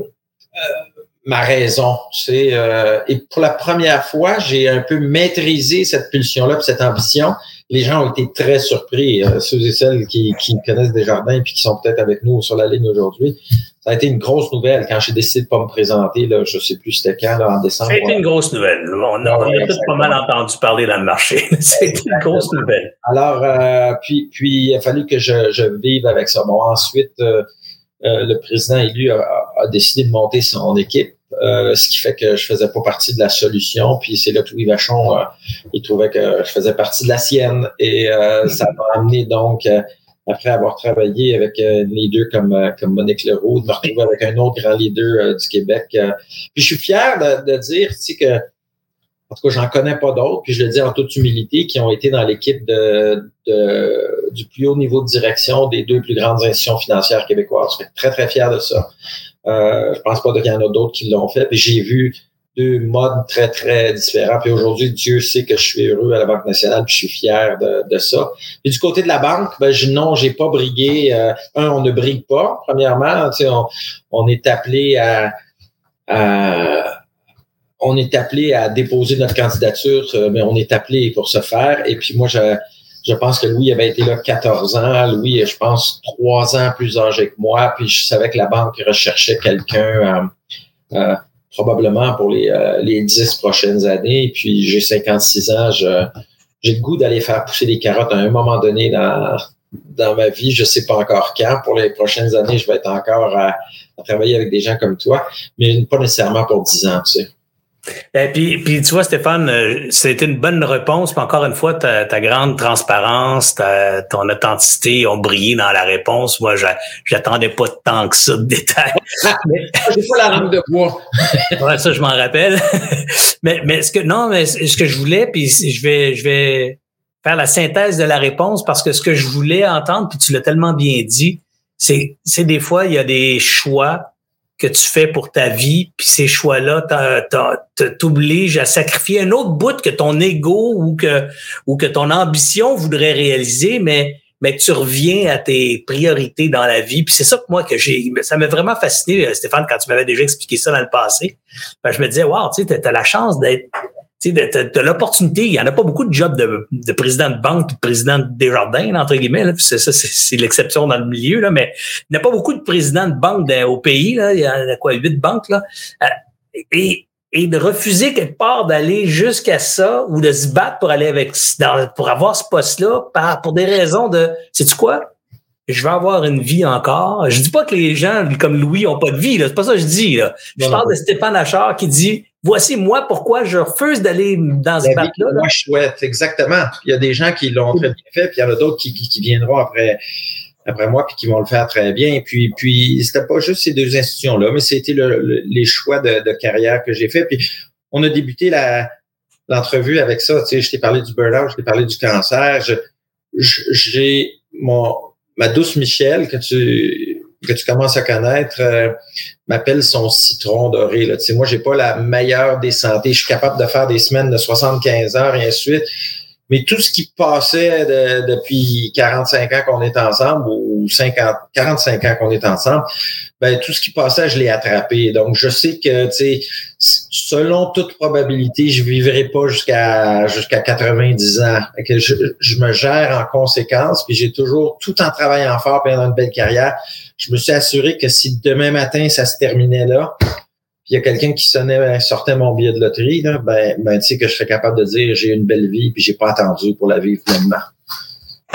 ma raison. C'est euh, et pour la première fois, j'ai un peu maîtrisé cette pulsion-là, cette ambition. Les gens ont été très surpris, euh, ceux et celles qui, qui connaissent Desjardins et qui sont peut-être avec nous sur la ligne aujourd'hui. Ça a été une grosse nouvelle quand j'ai décidé de pas me présenter. Là, je sais plus c'était quand, là, en décembre. Ça a été une grosse nouvelle. On a, on a tous pas mal entendu parler dans le marché. *laughs* C'était une grosse nouvelle. Alors, euh, puis, puis il a fallu que je, je vive avec ça. Bon, ensuite, euh, le président élu a, a, décidé de monter son équipe. Euh, ce qui fait que je faisais pas partie de la solution. Puis c'est là que Louis Vachon, euh, il trouvait que je faisais partie de la sienne. Et euh, ça m'a amené donc, après avoir travaillé avec les deux comme, comme Monique Leroux, de me retrouver avec un autre grand leader du Québec. puis je suis fier de, de dire tu sais, que en tout cas, j'en connais pas d'autres, puis je le dis en toute humilité, qui ont été dans l'équipe de, de, du plus haut niveau de direction des deux plus grandes institutions financières québécoises. Je suis très, très fier de ça. Euh, je pense pas qu'il y en a d'autres qui l'ont fait. Puis j'ai vu deux modes très, très différents. Puis aujourd'hui, Dieu sait que je suis heureux à la Banque nationale, puis je suis fier de, de ça. Puis du côté de la banque, ben je, non, j'ai pas brigué. Euh, un, on ne brigue pas, premièrement. On, on est appelé à, à on est appelé à déposer notre candidature, euh, mais on est appelé pour se faire. Et puis moi, je, je pense que Louis avait été là 14 ans. Louis, je pense, trois ans plus âgé que moi. Puis je savais que la banque recherchait quelqu'un euh, euh, probablement pour les, euh, les 10 prochaines années. Puis j'ai 56 ans. J'ai le goût d'aller faire pousser des carottes à un moment donné dans, dans ma vie. Je sais pas encore quand. Pour les prochaines années, je vais être encore à, à travailler avec des gens comme toi, mais pas nécessairement pour 10 ans, tu sais. Et euh, puis, puis tu vois, Stéphane, euh, c'était une bonne réponse. Puis encore une fois, ta, ta grande transparence, ta, ton authenticité ont brillé dans la réponse. Moi, j'attendais pas tant que ça de détails. *laughs* mais, J'ai pas la langue de bois. *laughs* ouais, ça, je m'en rappelle. *laughs* mais, mais ce que non, mais ce que je voulais, puis je vais, je vais faire la synthèse de la réponse parce que ce que je voulais entendre, puis tu l'as tellement bien dit, c'est, c'est des fois il y a des choix que tu fais pour ta vie, puis ces choix-là t'obligent à sacrifier un autre bout que ton ego ou que ou que ton ambition voudrait réaliser, mais mais tu reviens à tes priorités dans la vie. Puis c'est ça que moi que j'ai, ça m'a vraiment fasciné, Stéphane, quand tu m'avais déjà expliqué ça dans le passé. Ben, je me disais, wow, tu sais, t'as la chance d'être tu sais, de, l'opportunité. Il y en a pas beaucoup de jobs de, de président de banque, de président de Desjardins, entre guillemets. Là, c'est ça, c'est, l'exception dans le milieu, là, mais il n'y a pas beaucoup de présidents de banque au pays. Là. Il y en a quoi, huit banques, là. Euh, et, et de refuser quelque part d'aller jusqu'à ça ou de se battre pour aller avec pour avoir ce poste-là par, pour des raisons de sais-tu quoi? je vais avoir une vie encore. Je dis pas que les gens comme Louis ont pas de vie, là. C'est pas ça que je dis, là. Je parle de Stéphane Achard qui dit, voici moi pourquoi je refuse d'aller dans ce bateau-là. Moi, je souhaite, exactement. Il y a des gens qui l'ont très bien fait, puis il y en a d'autres qui, qui, viendront après après moi puis qui vont le faire très bien. Puis puis c'était pas juste ces deux institutions là, mais c'était le, les choix de, de, carrière que j'ai fait. Puis on a débuté la l'entrevue avec ça. Tu sais, je t'ai parlé du burn-out, je t'ai parlé du cancer. J'ai mon ma douce Michel que tu que tu commences à connaître euh, m'appelle son citron doré. Là. Tu sais, moi, j'ai pas la meilleure des santé. Je suis capable de faire des semaines de 75 heures et ainsi de suite. Mais tout ce qui passait depuis 45 ans qu'on est ensemble ou 50, 45 ans qu'on est ensemble, ben tout ce qui passait, je l'ai attrapé. Donc, je sais que, tu sais, selon toute probabilité, je vivrai pas jusqu'à jusqu'à 90 ans. Que je, me gère en conséquence, puis j'ai toujours, tout en travaillant fort, pendant une belle carrière, je me suis assuré que si demain matin ça se terminait là, puis il y a quelqu'un qui sonnait, sortait mon billet de loterie, là, ben, ben tu sais que je serais capable de dire j'ai une belle vie, puis j'ai pas attendu pour la vivre pleinement.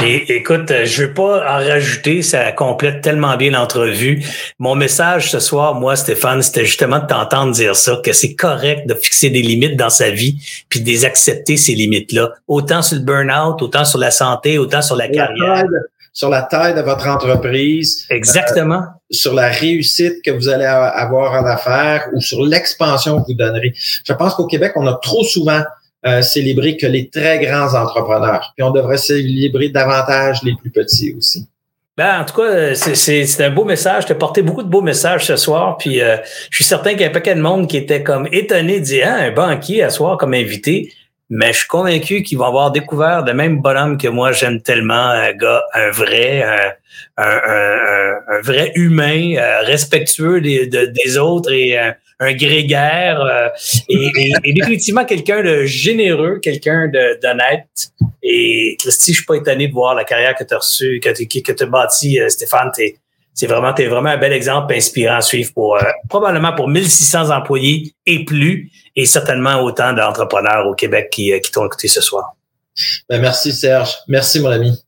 Et écoute, euh, je veux pas en rajouter, ça complète tellement bien l'entrevue. Mon message ce soir, moi, Stéphane, c'était justement de t'entendre dire ça, que c'est correct de fixer des limites dans sa vie, puis de les accepter, ces limites-là. Autant sur le burn-out, autant sur la santé, autant sur la, carrière. sur la taille de votre entreprise. Exactement. Euh, sur la réussite que vous allez avoir en affaires ou sur l'expansion que vous donnerez. Je pense qu'au Québec, on a trop souvent euh, célébrer que les très grands entrepreneurs. Puis on devrait célébrer davantage les plus petits aussi. Ben, en tout cas, c'est un beau message. Tu as porté beaucoup de beaux messages ce soir. Puis euh, je suis certain qu'il y a un paquet de monde qui était comme étonné de dire ah, un banquier à soir comme invité. Mais je suis convaincu qu'ils vont avoir découvert le même bonhomme que moi j'aime tellement, un gars, un vrai, un, un, vrai humain, euh, respectueux des, des autres et un grégaire euh, et, définitivement quelqu'un de généreux, quelqu'un d'honnête. Et Christy, je suis pas étonné de voir la carrière que tu as reçue, que tu que as bâti, euh, Stéphane. c'est vraiment, es vraiment un bel exemple inspirant à suivre pour euh, probablement pour 1600 employés et plus, et certainement autant d'entrepreneurs au Québec qui, qui t'ont écouté ce soir. Ben, merci Serge. Merci mon ami.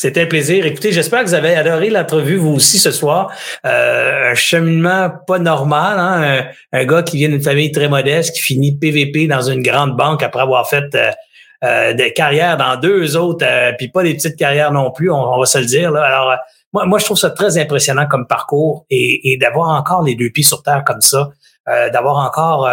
C'était un plaisir. Écoutez, j'espère que vous avez adoré l'entrevue, vous aussi, ce soir. Euh, un cheminement pas normal. Hein? Un, gars qui vient d'une famille très modeste, qui finit PVP dans une grande banque après avoir fait euh, euh des carrières dans deux autres, euh, puis pas des petites carrières non plus, on, va se le dire. Là. Alors, moi, moi, je trouve ça très impressionnant comme parcours et, et d'avoir encore les deux pieds sur terre comme ça, d'avoir encore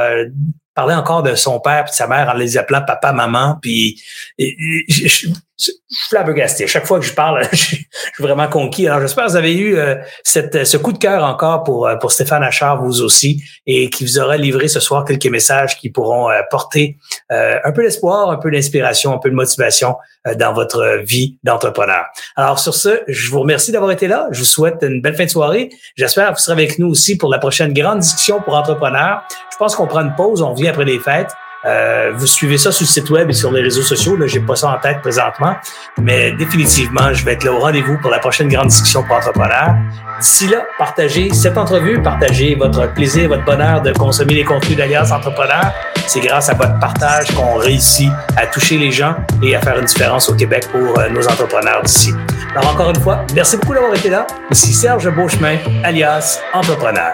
parler encore de son père et de sa mère en les appelant papa, maman, puis je, suis flabbergasté. Chaque fois que je parle, *laughs* je, suis vraiment conquis. Alors, j'espère que vous avez eu euh, cette, ce coup de cœur encore pour, euh, pour Stéphane Achard, vous aussi, et qui vous aura livré ce soir quelques messages qui pourront euh, porter un peu d'espoir, un peu d'inspiration, un peu de motivation dans votre vie d'entrepreneur. Alors, sur ce, je vous remercie d'avoir été là. Je vous souhaite une belle fin de soirée. J'espère que vous serez avec nous aussi pour la prochaine grande discussion pour entrepreneurs. Je pense qu'on prend une pause. On vient après les fêtes. Euh, vous suivez ça sur le site web et sur les réseaux sociaux. Là, j'ai pas ça en tête présentement, mais définitivement, je vais être là au rendez-vous pour la prochaine grande discussion pour entrepreneurs. D'ici là, partagez cette entrevue, partagez votre plaisir, votre bonheur de consommer les contenus d'Alliance Entrepreneurs. C'est grâce à votre partage qu'on réussit à toucher les gens et à faire une différence au Québec pour euh, nos entrepreneurs d'ici. Alors encore une fois, merci beaucoup d'avoir été là. Ici Serge Beauchemin, alias Entrepreneur.